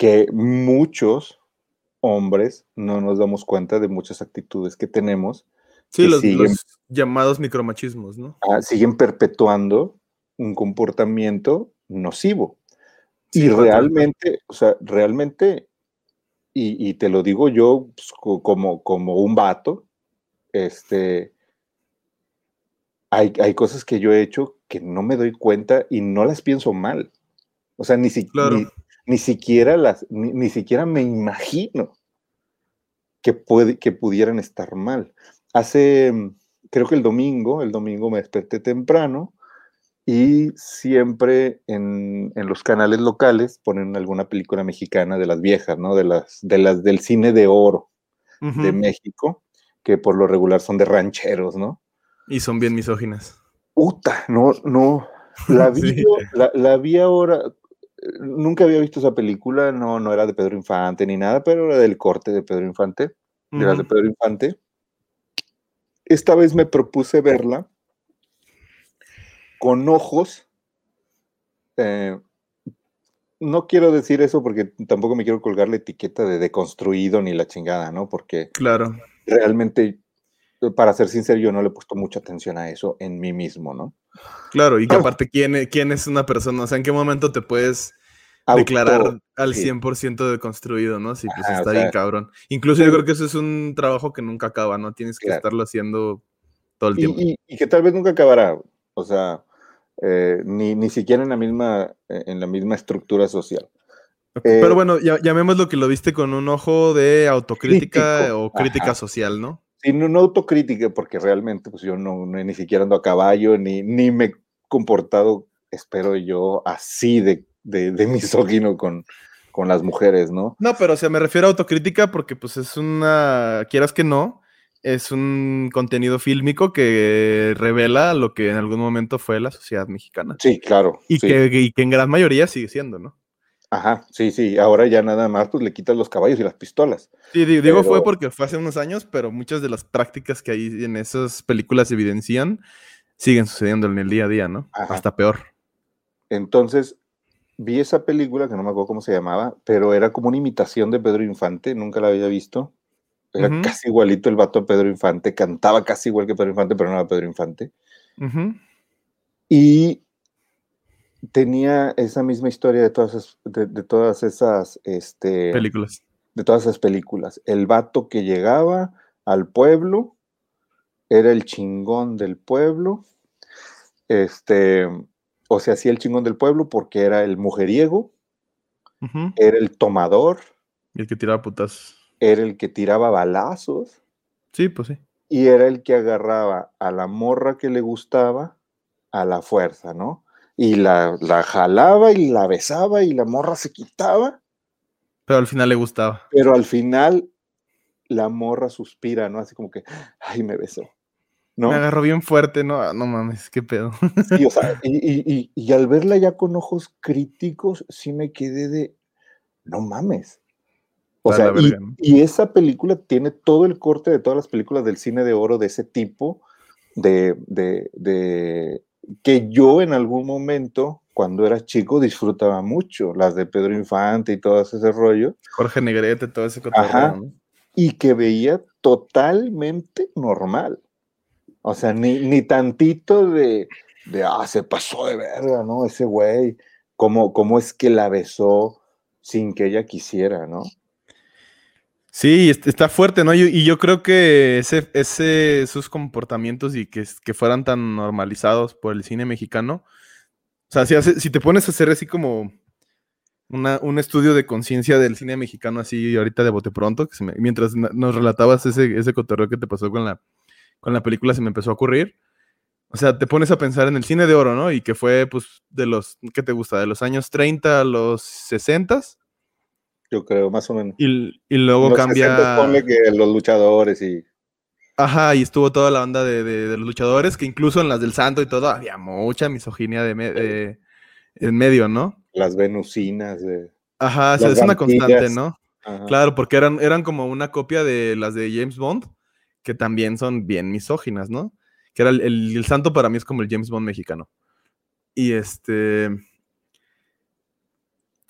que muchos hombres no nos damos cuenta de muchas actitudes que tenemos. Sí, que los, siguen, los, llamados micromachismos, ¿no? Ah, siguen perpetuando un comportamiento nocivo. Sí, y realmente, o sea, realmente, y, y te lo digo yo pues, como, como un vato, este, hay, hay cosas que yo he hecho que no me doy cuenta y no las pienso mal. O sea, ni siquiera... Claro. Ni, siquiera las, ni, ni, siquiera me imagino que, puede, que pudieran estar mal. Hace, creo que el domingo, el domingo me desperté temprano y siempre en, en los canales locales ponen alguna película mexicana de las viejas, ¿no? De las, de las del cine de oro uh -huh. de México, que por lo regular son de rancheros, ¿no? Y son bien misóginas. Puta, no, no. La vi, sí. la, la vi ahora, nunca había visto esa película, no, no era de Pedro Infante ni nada, pero era del corte de Pedro Infante, uh -huh. era de Pedro Infante. Esta vez me propuse verla con ojos. Eh, no quiero decir eso porque tampoco me quiero colgar la etiqueta de deconstruido ni la chingada, ¿no? Porque claro. realmente, para ser sincero, yo no le he puesto mucha atención a eso en mí mismo, ¿no? Claro, y que aparte, ¿quién, ¿quién es una persona? O sea, ¿en qué momento te puedes declarar al sí. 100% deconstruido, ¿no? Sí, pues está sea, bien cabrón. Incluso sí. yo creo que eso es un trabajo que nunca acaba, ¿no? Tienes que claro. estarlo haciendo todo el tiempo. Y, y, y, que tal vez nunca acabará, o sea, eh, ni, ni siquiera en la misma, en la misma estructura social. Okay. Eh, Pero bueno, ya, llamémoslo que lo viste con un ojo de autocrítica crítico. o crítica Ajá. social, ¿no? Sí, no, no, autocrítica, porque realmente pues yo no, no, ni siquiera ando a caballo, ni, ni me he comportado, espero yo, así de, de, de misógino con, con las mujeres, ¿no? No, pero o sea, me refiero a autocrítica porque pues es una, quieras que no, es un contenido fílmico que revela lo que en algún momento fue la sociedad mexicana. Sí, claro. Y, sí. Que, y que en gran mayoría sigue siendo, ¿no? Ajá, sí, sí, ahora ya nada más pues le quitas los caballos y las pistolas. Sí, digo, pero... fue porque fue hace unos años, pero muchas de las prácticas que hay en esas películas evidencian siguen sucediendo en el día a día, ¿no? Ajá. Hasta peor. Entonces, vi esa película, que no me acuerdo cómo se llamaba, pero era como una imitación de Pedro Infante, nunca la había visto. Era uh -huh. casi igualito el vato a Pedro Infante, cantaba casi igual que Pedro Infante, pero no era Pedro Infante. Uh -huh. Y tenía esa misma historia de todas esas, de, de todas esas este, películas. De todas esas películas. El vato que llegaba al pueblo era el chingón del pueblo. Este, o se hacía el chingón del pueblo porque era el mujeriego, uh -huh. era el tomador. Y el que tiraba putas. Era el que tiraba balazos. Sí, pues sí. Y era el que agarraba a la morra que le gustaba a la fuerza, ¿no? Y la, la, jalaba y la besaba y la morra se quitaba. Pero al final le gustaba. Pero al final la morra suspira, ¿no? Así como que, ay, me besó. ¿no? Me agarró bien fuerte, no, ah, no mames, qué pedo. Sí, o sea, y, y, y, al verla ya con ojos críticos, sí me quedé de, no mames. O sea, y, verga, ¿no? y esa película tiene todo el corte de todas las películas del cine de oro de ese tipo, de, de, de- que yo en algún momento, cuando era chico, disfrutaba mucho, las de Pedro Infante y todo ese rollo, Jorge Negrete, todo ese Ajá. ¿no? y que veía totalmente normal. O sea, ni, ni tantito de, de, ah, se pasó de verga, ¿no? Ese güey, ¿cómo, cómo es que la besó sin que ella quisiera, ¿no? Sí, est- está fuerte, ¿no? Y, yo creo que ese, ese, esos comportamientos y que, que fueran tan normalizados por el cine mexicano, o sea, si, hace- si te pones a hacer así como una- un estudio de conciencia del cine mexicano así ahorita de bote pronto, mientras nos relatabas ese, ese cotorreo que te pasó con la, con la película, se me empezó a ocurrir. O sea, te pones a pensar en el cine de oro, ¿no? Y que fue, pues, de los, ¿qué te gusta? De los años 30 a los 60 Yo creo, más o menos. y, y luego Los cambia... 60 ponle que los luchadores y... Ajá, y estuvo toda la banda de, de- de los luchadores, que incluso en las del Santo y todo, había mucha misoginia de, me- de- en medio, ¿no? las venusinas de... Ajá, Las es una constante. ¿no? Ajá. Claro, porque eran, eran como una copia de las de James Bond, que también son bien misóginas, ¿no? Que era el, el- el Santo para mí es como el James Bond mexicano. Y este.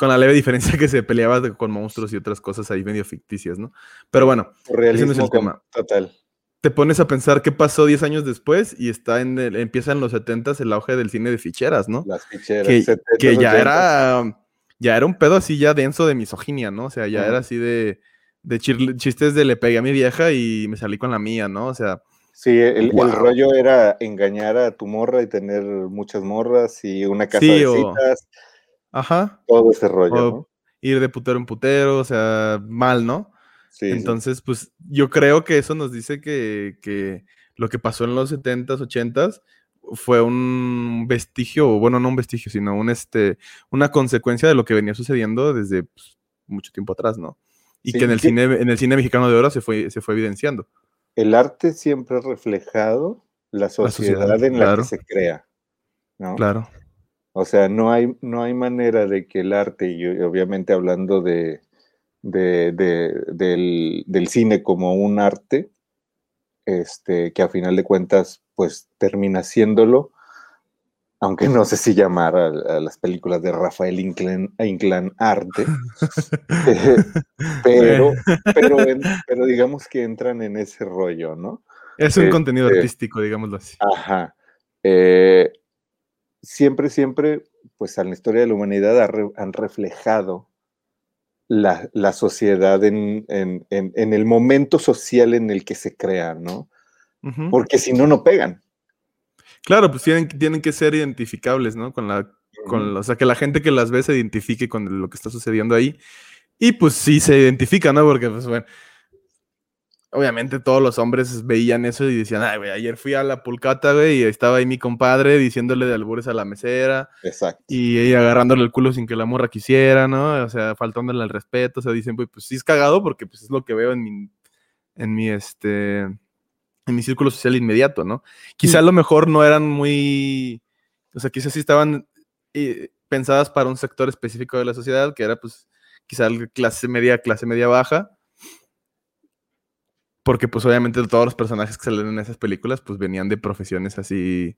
Con la leve diferencia que se peleaba con monstruos y otras cosas ahí medio ficticias, ¿no? Pero bueno, Realismo el tema. total. te pones a pensar qué pasó 10 años después y está en el- empieza en los 70s el auge del cine de ficheras, ¿no? Las ficheras. Que, 70, que ya 80. era ya era un pedo así ya denso de misoginia, ¿no? O sea, ya era así de, chistes de le pegué a mi vieja y me salí con la mía, ¿no? O sea, Sí, el, rollo era engañar a tu morra y tener muchas morras y una casa Sí, de o- citas, ajá, todo ese rollo, o ¿no? ir de putero en putero, o sea, mal, ¿no? Sí, sí. Entonces, pues yo creo que eso nos dice que, que lo que pasó en los 70s, 80s fue un vestigio, o bueno, no un vestigio, sino un, este, una consecuencia de lo que venía sucediendo desde pues, mucho tiempo atrás, ¿no? Y Sí, que en el, cine, en el cine mexicano de oro se fue, se fue evidenciando. El arte siempre ha reflejado la sociedad, sociedad, en la que se crea, ¿no? Claro. O sea, no hay, no hay manera de que el arte, y obviamente hablando de, de- de- del, del cine como un arte, este, que a final de cuentas, pues termina siéndolo, aunque no sé si llamar a, a las películas de Rafael Inclán, Inclán arte, eh, pero, pero, en- pero digamos que entran en ese rollo, ¿no? Es un contenido Este, artístico, digámoslo así. Ajá. Eh, siempre, siempre, pues en la historia de la humanidad ha re- han reflejado la, la sociedad en, en- en- en el momento social en el que se crean, ¿no? Porque si no, no pegan. Claro, pues tienen, tienen que ser identificables, ¿no? Con la, con, o sea, que la gente que las ve se identifique con lo que está sucediendo ahí. Y pues sí se identifica, ¿no? Porque, pues bueno, obviamente todos los hombres veían eso y decían, ay, güey, ayer fui a la pulcata, güey, y estaba ahí mi compadre diciéndole de albures a la mesera Exacto. y ella agarrándole el culo sin que la morra quisiera, ¿no? O sea, faltándole al respeto, o sea, dicen, pues, pues sí es cagado porque pues es lo que veo en mi, en mi, este, en mi círculo social inmediato, ¿no? Quizá a lo mejor no eran muy, o sea, quizás sí estaban eh, pensadas para un sector específico de la sociedad, que era pues quizá clase media, clase media baja, porque pues obviamente todos los personajes que salen en esas películas pues venían de profesiones así,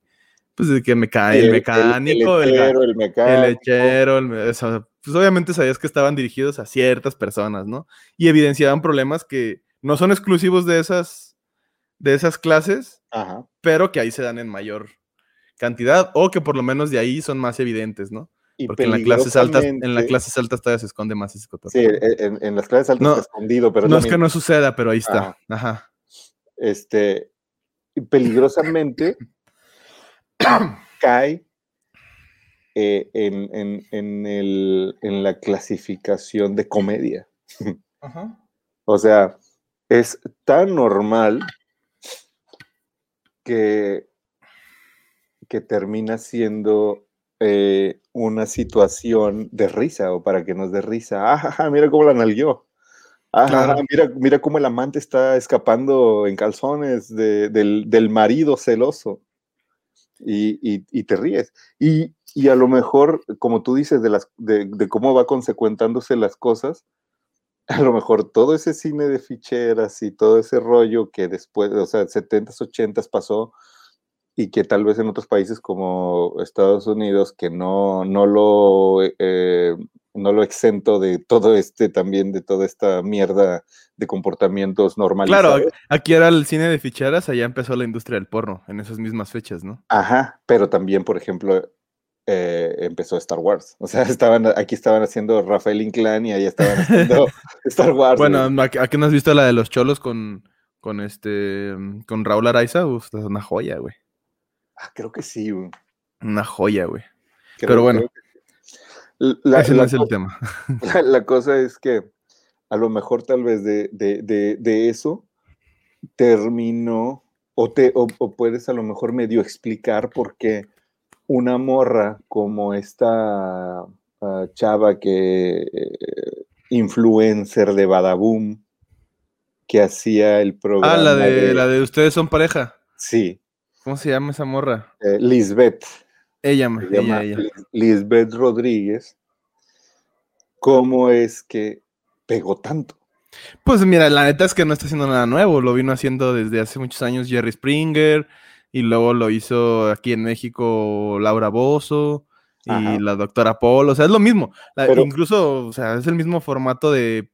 pues de que me cae el, mecánico, el, el, lechero, el el mecánico. lechero, el me- o sea, pues obviamente sabías que estaban dirigidos a ciertas personas, ¿no? Y evidenciaban problemas que no son exclusivos de esas, de esas clases, Ajá. pero que ahí se dan en mayor cantidad o que por lo menos de ahí son más evidentes, ¿no? Y Porque en las clases altas, en las clases altas todavía se esconde más ese Sí, cotorreo. en, en las clases altas No, está escondido, pero no es que no suceda, pero ahí está. Ajá. este, peligrosamente cae eh, en, en- en el- en la clasificación de comedia. Ajá. O sea, es tan normal que, que termina siendo eh, una situación de risa o para que nos dé risa. Ah, mira cómo la nalgueó. Ah, mira, mira cómo el amante está escapando en calzones de- del, del marido celoso. Y, y- y te ríes. Y, y a lo mejor, como tú dices, de, las, de, de cómo va consecuentándose las cosas, a lo mejor todo ese cine de ficheras y todo ese rollo que después, o sea, 70s, 80s pasó y que tal vez en otros países como Estados Unidos, que no, no, lo, eh, no lo exento de todo este también, de toda esta mierda de comportamientos normalizados. Claro, aquí era el cine de ficheras, allá empezó la industria del porno, en esas mismas fechas, ¿no? Ajá, pero también, por ejemplo, eh, empezó Star Wars. O sea, estaban, aquí estaban haciendo Rafael Inclán y ahí estaban haciendo Star Wars. Bueno, ¿a qué no has visto la de los cholos con, con este con Raúl Araiza? Uf, es una joya, güey. Ah, creo que sí, güey. Una joya, güey. Creo- Pero bueno, que. La, ese no es el tema. la- la cosa es que a lo mejor tal vez de, de- de- de eso terminó o, te, o, o puedes a lo mejor medio explicar por qué una morra como esta ah, chava que eh, influencer de Badaboom que hacía el programa Ah, la de, la de ustedes son pareja. sí ¿Cómo se llama esa morra? eh, Lisbeth Ella, ma, se llama ella, ella. Lis- Lisbeth Rodríguez cómo es que pegó tanto Pues mira, la neta es que no está haciendo nada nuevo. Lo vino haciendo desde hace muchos años Jerry Springer. Y luego lo hizo aquí en México Laura Bozo. Y Ajá. la doctora Paul. O sea, es lo mismo. La- Pero- incluso, o sea, es el mismo formato de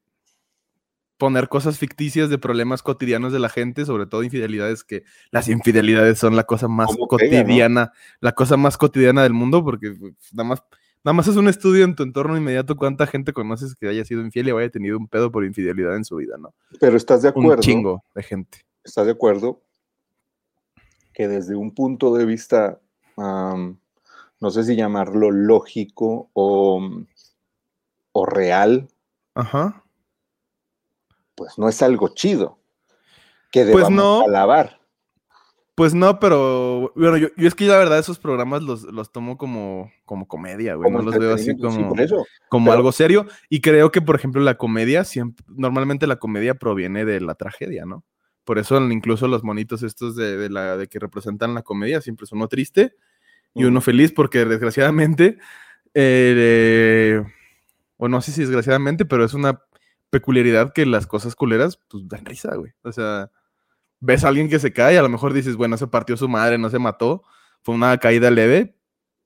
poner cosas ficticias de problemas cotidianos de la gente, sobre todo infidelidades, que las infidelidades son la cosa más ¿Cómo pega, no? cotidiana, la cosa más cotidiana del mundo, porque pues, nada más, nada más es un estudio en tu entorno inmediato cuánta gente conoces que haya sido infiel y haya tenido un pedo por infidelidad en su vida, ¿no? pero estás de Un acuerdo chingo de gente. ¿Estás de acuerdo? Que desde un punto de vista, am, no sé si llamarlo lógico o, o real, Ajá. Pues no es algo chido. Que Pues debamos no. alabar. Pues no, pero bueno, yo, yo es que la verdad esos programas los, los tomo como, como comedia, güey. como No los veo así sí, como, como pero- algo serio. Y creo que, por ejemplo, la comedia, siempre, normalmente la comedia proviene de la tragedia, ¿no? Por eso incluso los monitos estos de, de la, de que representan la comedia siempre es uno triste y uno feliz porque desgraciadamente, eh, o no sé si desgraciadamente, pero es una peculiaridad que las cosas culeras, pues dan risa, güey. O sea, ves a alguien que se cae, a lo mejor dices, bueno, se partió su madre, no se mató, fue una caída leve,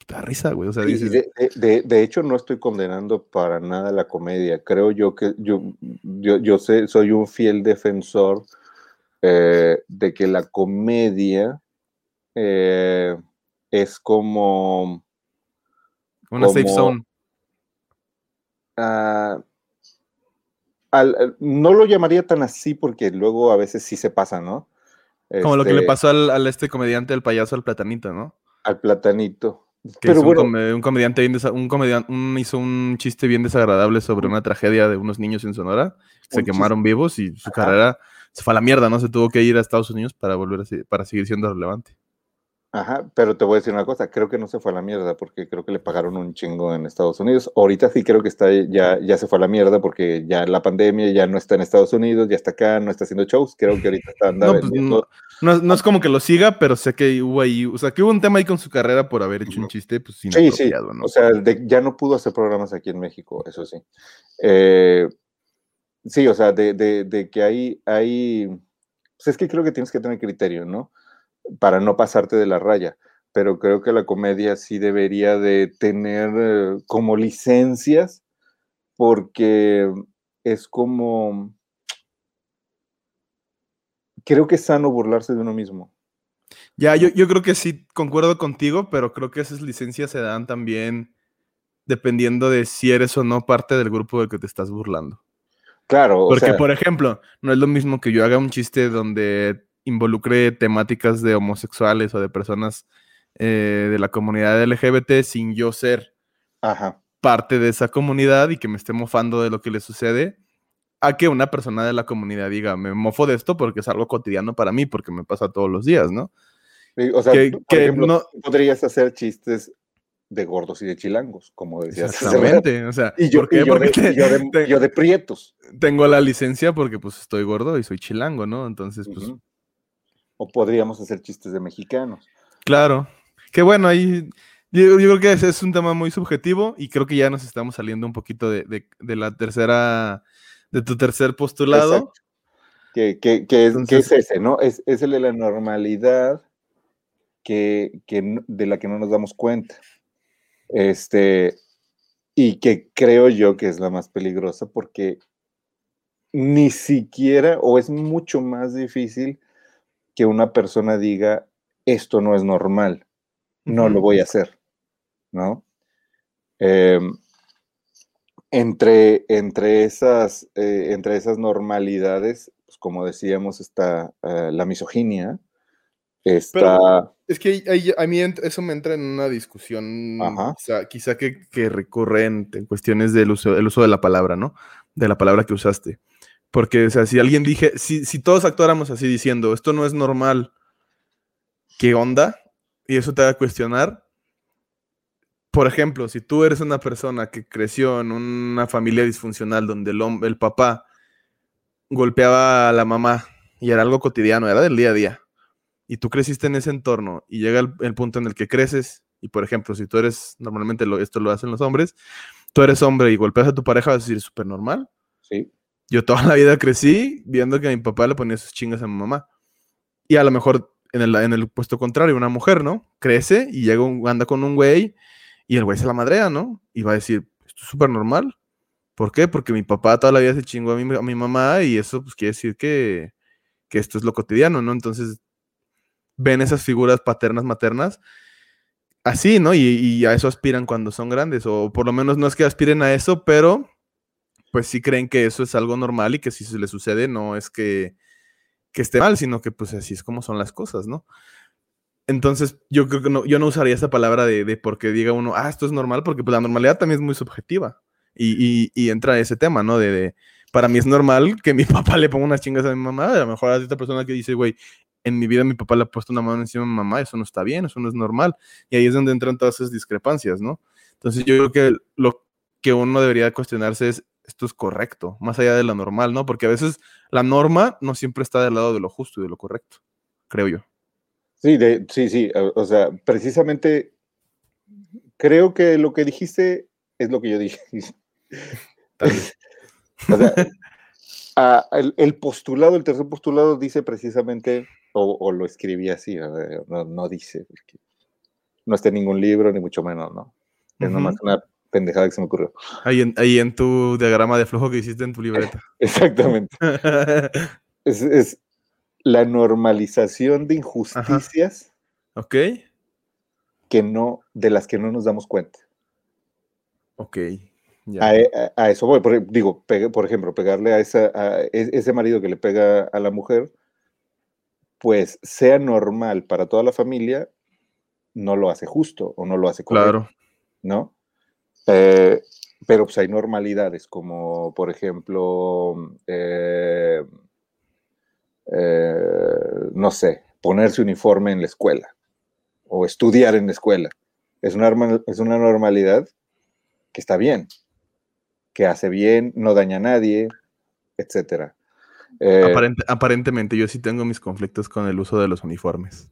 da risa, güey. O sea, Y dices, de, de- hecho, no estoy condenando para nada la comedia. Creo yo que yo, yo, yo sé, soy un fiel defensor eh, de que la comedia eh, es como una safe como- zone. ah, al- no lo llamaría tan así porque luego a veces sí se pasa, ¿no? Como lo que le Este, pasó al, al este comediante, el payaso, al platanito, ¿no? al platanito. Que Pero bueno, un, come- un comediante bien un comedian- un- hizo un chiste bien desagradable sobre una tragedia de unos niños en Sonora. Se quemaron vivos y su Ajá. carrera se fue a la mierda, ¿no? Se tuvo que ir a Estados Unidos para volver a para seguir siendo relevante. Ajá, pero te voy a decir una cosa, creo que no se fue a la mierda porque creo que le pagaron un chingo en Estados Unidos. Ahorita sí creo que está ya, ya se fue a la mierda porque ya la pandemia ya no está en Estados Unidos, ya está acá, no está haciendo shows. Creo que ahorita está anda No, pues, no, no es- no es como que lo siga, pero sé que hubo ahí, o sea, que hubo un tema ahí con su carrera por haber hecho un chiste, pues Sí, sí, ¿no? o sea, de- ya no pudo hacer programas aquí en México, eso sí. Eh, sí, o sea, de, de- de que hay, hay, pues es que creo que tienes que tener criterio, ¿no? Para no pasarte de la raya, pero creo que la comedia sí debería de tener eh, como licencias, porque es como, creo que es sano burlarse de uno mismo. Ya, yo, yo creo que sí concuerdo contigo, pero creo que esas licencias se dan también dependiendo de si eres o no parte del grupo del que te estás burlando. Claro, o Porque, sea, por ejemplo, no es lo mismo que yo haga un chiste donde involucre temáticas de homosexuales o de personas eh, de la comunidad LGBT sin yo ser ajá. parte de esa comunidad y que me esté mofando de lo que le sucede, a que una persona de la comunidad diga, me mofo de esto porque es algo cotidiano para mí, porque me pasa todos los días, ¿no? Sí, O sea, Que- por que ejemplo, no- podrías hacer chistes de gordos y de chilangos, como decías. Exactamente. O sea, Y yo, ¿por qué? y yo Porque de, y yo de- te- yo de prietos. tengo la licencia porque pues estoy gordo y soy chilango, ¿no? Entonces, pues, Ujú. O podríamos hacer chistes de mexicanos. claro. Que bueno, ahí yo, yo creo que es un tema muy subjetivo y creo que ya nos estamos saliendo un poquito de, de- de la tercera de tu tercer postulado. Exacto. Que, que- que es, que es ese, ¿no? Es, es el de la normalidad que, de la que no nos damos cuenta. Este, y que creo yo que es la más peligrosa porque ni siquiera, o es mucho más difícil que una persona diga, esto no es normal, no lo voy a hacer, ¿no? Em, entre, entre, esas, eh, entre esas normalidades, pues como decíamos, está eh, la misoginia, está... Es que ahí- a mí eso me entra en una discusión, quizá, quizá que, que recurrente en cuestiones del uso, el uso de la palabra, ¿no? De la palabra que usaste. Porque, o sea, si alguien dije, si, todos actuáramos así diciendo, esto no es normal, ¿qué onda? Y eso te va a cuestionar. Por ejemplo, si tú eres una persona que creció en una familia disfuncional donde el, el papá golpeaba a la mamá y era algo cotidiano, era del día a día, y tú creciste en ese entorno y llega el, el punto en el que creces, y por ejemplo, si tú eres, normalmente lo- esto lo hacen los hombres, tú eres hombre y golpeas a tu pareja, vas a decir, súper normal. Sí, Yo toda la vida crecí viendo que mi papá le ponía sus chingas a mi mamá. Y a lo mejor en el, en el puesto contrario, una mujer, ¿no? Crece y llega un, anda con un güey y el güey se la madrea, ¿no? Y va a decir, esto es súper normal. ¿Por qué? Porque mi papá toda la vida se chingó a mi, a mi mamá y eso pues quiere decir que, que esto es lo cotidiano, ¿no? Entonces ven esas figuras paternas, maternas, así, ¿no? Y, y a eso aspiran cuando son grandes, o por lo menos no es que aspiren a eso, pero pues sí creen que eso es algo normal y que si se les sucede no es que, que esté mal, sino que pues así es como son las cosas, ¿no? Entonces yo creo que no, yo no usaría esa palabra de, de porque diga uno, ah, esto es normal, porque pues la normalidad también es muy subjetiva. Y, y- y entra ese tema, ¿no? De, de, para mí es normal que mi papá le ponga unas chingas a mi mamá, a lo mejor hay otra persona que dice, güey, en mi vida mi papá le ha puesto una mano encima a mi mamá, eso no está bien, eso no es normal. Y ahí es donde entran todas esas discrepancias, ¿no? Entonces yo creo que lo que uno debería cuestionarse es, esto es correcto, más allá de lo normal, ¿no? Porque a veces la norma no siempre está del lado de lo justo y de lo correcto, creo yo. sí, de- sí, sí. O sea, precisamente creo que lo que dijiste es lo que yo dije. O sea, el, el postulado, el tercer postulado dice precisamente, o, o lo escribí así, no, no dice, no está en ningún libro, ni mucho menos, ¿no? Es nomás una pendejada que se me ocurrió. Ahí en, ahí en tu diagrama de flujo que hiciste en tu libreta. Exactamente. Es, es la normalización de injusticias ok, que no, de las que no nos damos cuenta. ok. Ya. A, a- a eso voy. Por, digo, pegue- por ejemplo, pegarle a, esa, a e- ese marido que le pega a la mujer, pues sea normal para toda la familia, no lo hace justo o no lo hace correcto, Claro. ¿no? Eh, pero pues hay normalidades, como por ejemplo, eh, eh, no sé, ponerse uniforme en la escuela o estudiar en la escuela. Es una, es una normalidad que está bien, que hace bien, no daña a nadie, Aparente- aparentemente, yo sí tengo mis conflictos con el uso de los uniformes.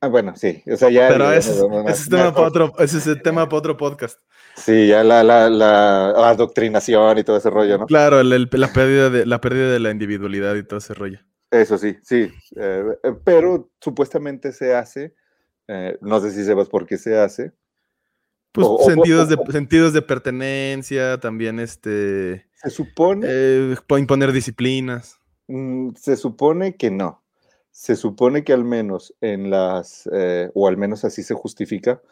Ah, bueno, sí, o sea, ya... Pero ese, es- tema para otro, ese es el tema para otro podcast. Sí, ya la, la, la adoctrinación y todo ese rollo, ¿no? Claro, el- el- la, pérdida de, la pérdida de la individualidad y todo ese rollo. Eso sí, sí. eh, pero supuestamente se hace, eh, no sé si sepas por qué se hace. Pues O- o- sentidos, de, sentidos de pertenencia, también este, Se supone, eh, po- imponer disciplinas. mm, se supone que no. Se supone que al menos en las, eh, o al menos así se justifica,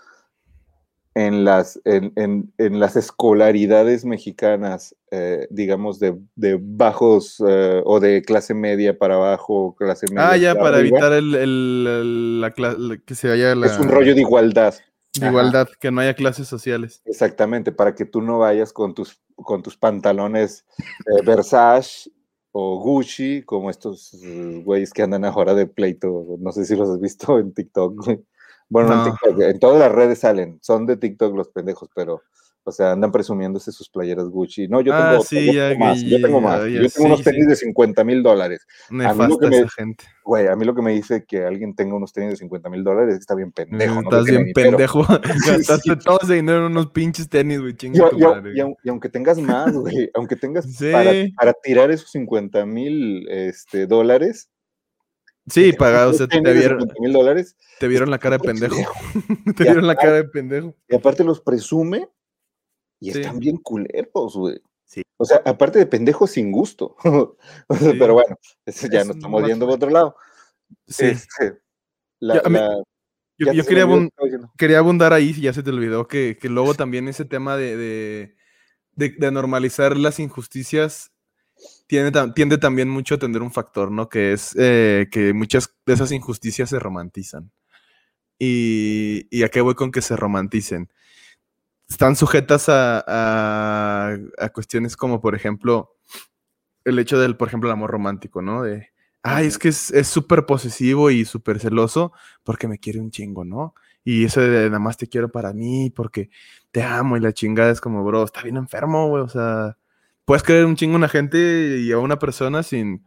en las, en, en- en las escolaridades mexicanas, eh, digamos, de, de bajos eh, o de clase media para abajo, clase media Ah, ya, para evitar el, el- la, la- que se haya la Es un rollo de igualdad. de Ajá. igualdad, que no haya clases sociales. Exactamente, para que tú no vayas con tus, con tus pantalones eh, Versace o Gucci, como estos eh, güeyes que andan ahora de pleito. No sé si los has visto en TikTok. güey. Bueno, no en. TikTok, en todas las redes salen, son de TikTok los pendejos, pero O sea, andan presumiéndose sus playeras Gucci. No, yo Ah, tengo, sí, yo ya tengo más, yo tengo más. ya- Yo tengo unos tenis sí. de 50 mil dólares. Nefasta me- esa gente. Güey, a mí lo que me dice que alguien tenga unos tenis de 50 mil dólares está bien pendejo. no Estás bien pendejo. Gastaste todo ese dinero en unos pinches tenis, güey. Y, Chinga tu y- madre. y aun- y aunque tengas más, güey, aunque tengas para, para tirar esos 50 mil este, dólares. Sí, te- pagado. O sea, te de vieron, 50 mil dólares. te vieron la cara de pendejo. te vieron la cara de pendejo. Y aparte los presume y Sí. están bien culeros, güey. Sí. O sea, aparte de pendejos sin gusto. Sí. Pero bueno, eso ya Es nos estamos yendo por otro lado. Sí. Este, la- Ya, a mí- la- Yo, yo quería, quería abundar ahí, si ya se te olvidó, que, que luego también ese tema de, de, de- de normalizar las injusticias tiene, tam- tiende también mucho a tener un factor, ¿no? Que es eh, que muchas de esas injusticias se romantizan. Y, y a qué voy con que se romanticen. Están sujetas a, a- a cuestiones como, por ejemplo, el hecho del, por ejemplo, el amor romántico, ¿no? De, ay, es que es súper posesivo y súper celoso porque me quiere un chingo, ¿no? Y eso de nada más te quiero para mí porque te amo y la chingada es como, bro, está bien enfermo, güey. O sea, puedes querer un chingo a una gente y a una persona sin,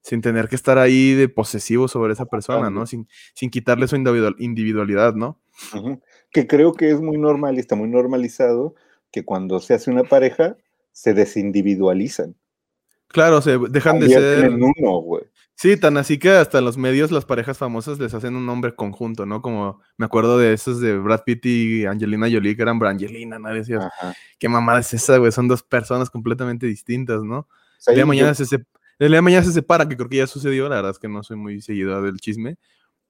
sin tener que estar ahí de posesivo sobre esa persona, ¿no? Sin, sin quitarle su individual- individualidad, ¿no? Ujú. Que creo que es muy normal y está muy normalizado que cuando se hace una pareja se desindividualizan. Claro, se dejan de ser. en uno, güey. Sí, tan así que hasta en los medios las parejas famosas les hacen un nombre conjunto, ¿no? Como me acuerdo de esos de Brad Pitt y Angelina Jolie, que eran Brangelina, nadie decía, qué mamada es esa, güey, son dos personas completamente distintas, ¿no? O sea, El día de mañana yo- se, día de mañana se separan, que creo que ya sucedió, la verdad es que no soy muy seguidor del chisme,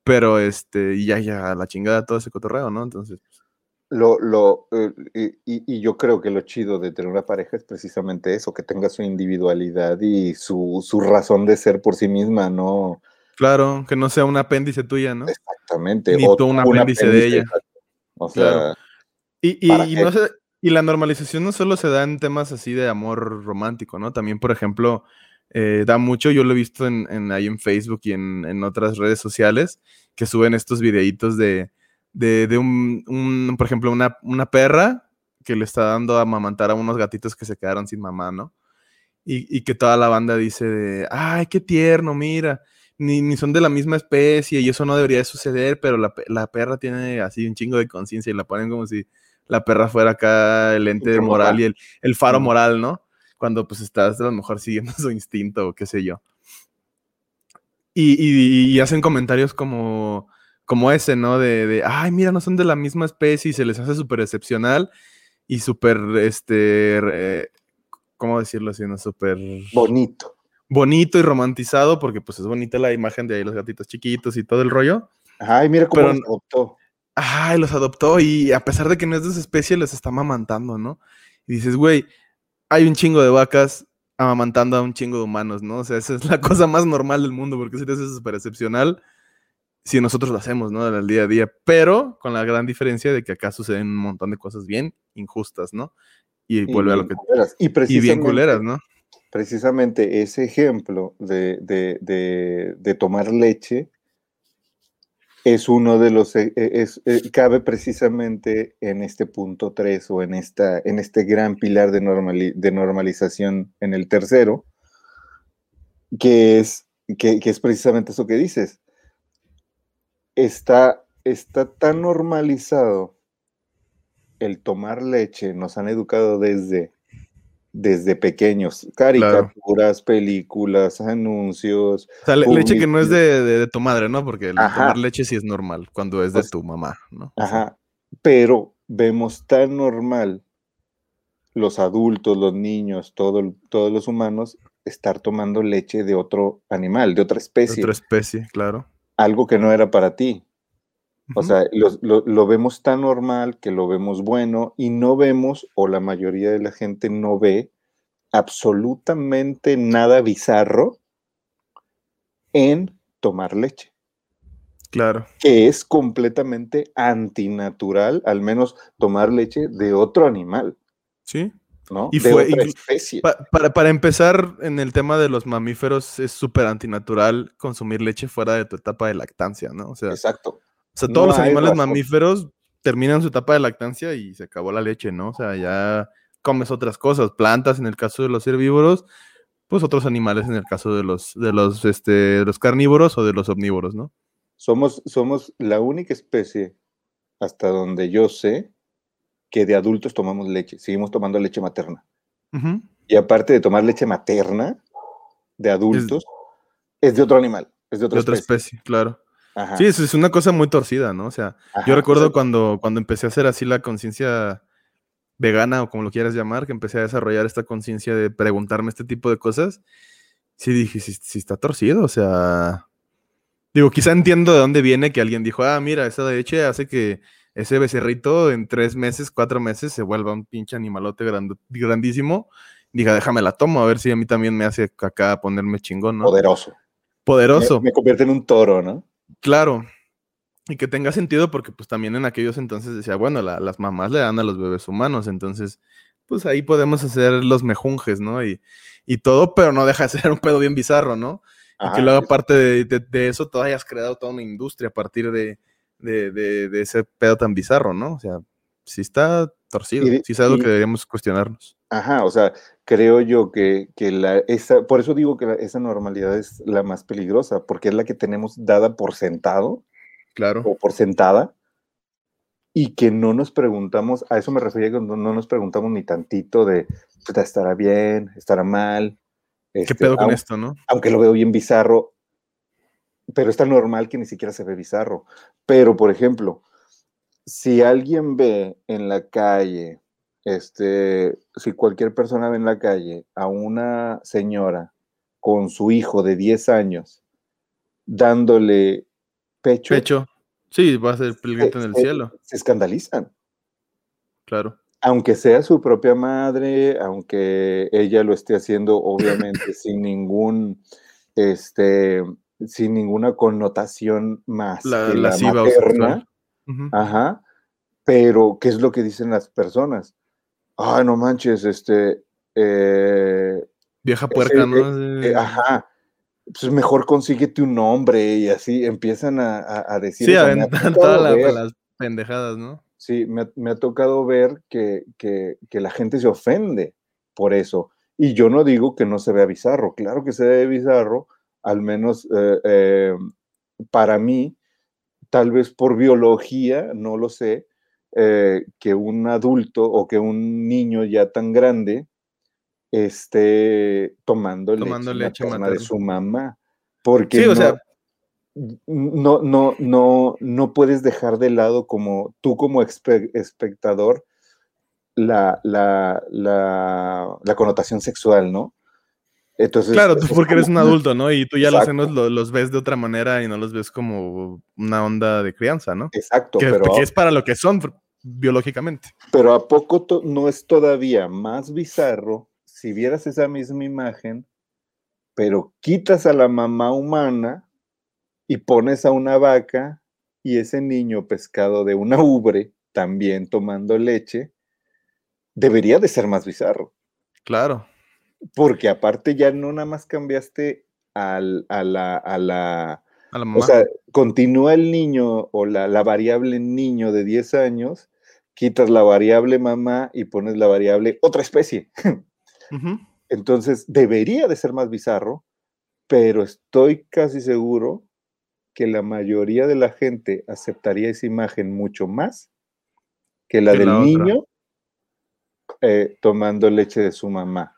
pero este, y ya, ya, la chingada todo ese cotorreo, ¿no? Entonces, Lo, lo, eh, y, yo creo que lo chido de tener una pareja es precisamente eso, que tenga su individualidad y su, su razón de ser por sí misma, no claro, que no sea un apéndice tuya, ¿no? exactamente. Ni o tú un un apéndice de ella. O sea, Claro. Y, y- no se- y la normalización no solo se da en temas así de amor romántico, ¿no? También, por ejemplo, eh, da mucho, yo lo he visto en, en- ahí en Facebook y en, en otras redes sociales, que suben estos videitos de, de, de un, un, por ejemplo, una, una perra que le está dando a amamantar a unos gatitos que se quedaron sin mamá, ¿no? Y, y que toda la banda dice de, ay, qué tierno, mira, ni, ni son de la misma especie y eso no debería de suceder, pero la, la perra tiene así un chingo de conciencia y la ponen como si la perra fuera acá el ente moral y el, el faro moral, ¿no? Cuando pues estás a lo mejor siguiendo su instinto o qué sé yo. Y, y- y hacen comentarios como, como ese, ¿no? De, de, ay, mira, no son de la misma especie y se les hace súper excepcional y súper, este, eh, ¿cómo decirlo así? ¿no? Súper bonito. bonito y romantizado porque pues es bonita la imagen de ahí los gatitos chiquitos y todo el rollo. Ay, mira cómo Pero- los adoptó. Ay, los adoptó y a pesar de que no es de esa especie, los está amamantando, ¿no? Y dices, güey, hay un chingo de vacas amamantando a un chingo de humanos, ¿no? O sea, esa es la cosa más normal del mundo porque si te hace súper excepcional si nosotros lo hacemos, ¿no? En el día a día, pero con la gran diferencia de que acá suceden un montón de cosas bien injustas, ¿no? Y, Y vuelve a lo que... culeras. Y Y bien culeras, ¿no? precisamente ese ejemplo de, de- de- de tomar leche es uno de los, eh, eh, es, eh, cabe precisamente en este punto 3 o en, esta, en este gran pilar de, normali- de normalización en el tercero, que es, que, que es precisamente eso que dices. Está, está tan normalizado el tomar leche, nos han educado desde, desde pequeños, caricaturas, películas, anuncios, O sea, le- leche que no es de, de- de tu madre, ¿no? Porque Ajá. tomar leche sí es normal cuando es de Pues, tu mamá, ¿no? Ajá, pero vemos tan normal los adultos, los niños, todo, todos los humanos estar tomando leche de otro animal, de otra de especie, otra especie, claro. algo que no era para ti. O sea, lo, lo vemos tan normal que lo vemos bueno y no vemos, o la mayoría de la gente no ve, absolutamente nada bizarro en tomar leche, Claro. que es completamente antinatural, al menos tomar leche de otro animal, Sí. ¿no? Y de fue otra especie. Pa- para, para empezar, en el tema de los mamíferos, es súper antinatural consumir leche fuera de tu etapa de lactancia, ¿no? O sea, o sea no todos los animales mamíferos terminan su etapa de lactancia y se acabó la leche, ¿no? O sea, ya comes otras cosas, plantas en el caso de los herbívoros, pues otros animales en el caso de los, de los, este, de los carnívoros o de los omnívoros, ¿no? Somos, somos la única especie, hasta donde yo sé, que de adultos tomamos leche, seguimos tomando leche materna. Y aparte de tomar leche materna de adultos, es, de otro animal, es de otra, De otra especie, claro. Ajá, Sí, es, es una cosa muy torcida, ¿no? O sea, ajá, yo recuerdo cuando, cuando empecé a hacer así la conciencia vegana o como lo quieras llamar, que empecé a desarrollar esta conciencia de preguntarme este tipo de cosas, sí dije, sí, sí está torcido, o sea, digo, quizá entiendo de dónde viene que alguien dijo, ah, mira, esa leche hace que ese becerrito en tres meses, cuatro meses se vuelva un pinche animalote grande- grandísimo. Diga, déjame la tomo, a ver si a mí también me hace acá ponerme chingón, ¿no? Poderoso. Poderoso. Me, me convierte en un toro, ¿no? Claro. Y que tenga sentido porque pues también en aquellos entonces decía, bueno, la- las mamás le dan a los bebés humanos, entonces pues ahí podemos hacer los mejunjes, ¿no? Y, y todo, pero no deja de ser un pedo bien bizarro, ¿no? y que luego aparte de, de- de eso, todavía has creado toda una industria a partir de, de- ese pedo tan bizarro, ¿no? O sea, sí está torcido, Y sí es algo y- que deberíamos cuestionarnos. Ajá, o sea, creo yo que, que la, esa, por eso digo que la- esa normalidad es la más peligrosa, porque es la que tenemos dada por sentado Claro. o por sentada y que no nos preguntamos, a eso me refería cuando no nos preguntamos ni tantito de, "Puta, ¿estará bien? ¿Estará mal? ¿Qué Este, pedo con aun- esto, no? aunque lo veo bien bizarro, pero es tan normal que ni siquiera se ve bizarro. Pero, por ejemplo, si alguien ve en la calle, este, si cualquier persona ve en la calle a una señora con su hijo de 10 años dándole pecho, Pecho. Sí, va a ser el grito en el se- cielo, se escandalizan. claro. Aunque sea su propia madre, aunque ella lo esté haciendo, obviamente, sin ningún, este, sin ninguna connotación más La, que la o materna, ajá, pero ¿qué es lo que dicen las personas? Ah, no manches, este, eh, Vieja ese- puerca, ¿no? eh, ajá, pues mejor consíguete un hombre y así empiezan a, a- a decir Sí, aventan todas la- las pendejadas, ¿no? Sí, me, ha- me ha tocado ver que, que- que la gente se ofende por eso. Y yo no digo que no se vea bizarro, claro que se ve bizarro, al menos eh, para mí, tal vez por biología, no lo sé, eh, que un adulto o que un niño ya tan grande esté tomando, Tomando leche, de su mamá. Porque Sí, o no- sea, no, no, no, no puedes dejar de lado como tú como espe- espectador la, la, la, la connotación sexual, ¿no? Entonces, claro, tú porque eres un adulto, ¿no? Y tú ya los senos ves de otra manera y no los ves como una onda de crianza, ¿no? Exacto, Que, pero, que es para lo que son biológicamente. pero ¿a poco no es todavía más bizarro si vieras esa misma imagen, pero quitas a la mamá humana y pones a una vaca y ese niño pescado de una ubre también tomando leche? Debería de ser más bizarro. Claro. Porque aparte ya no nada más cambiaste al- a la, a la, A la mamá. o sea, continúa el niño o la, la variable niño de 10 años, quitas la variable mamá y pones la variable otra especie. Entonces, debería de ser más bizarro, pero estoy casi seguro que la mayoría de la gente aceptaría esa imagen mucho más que la Que del la niño eh, tomando leche de su mamá.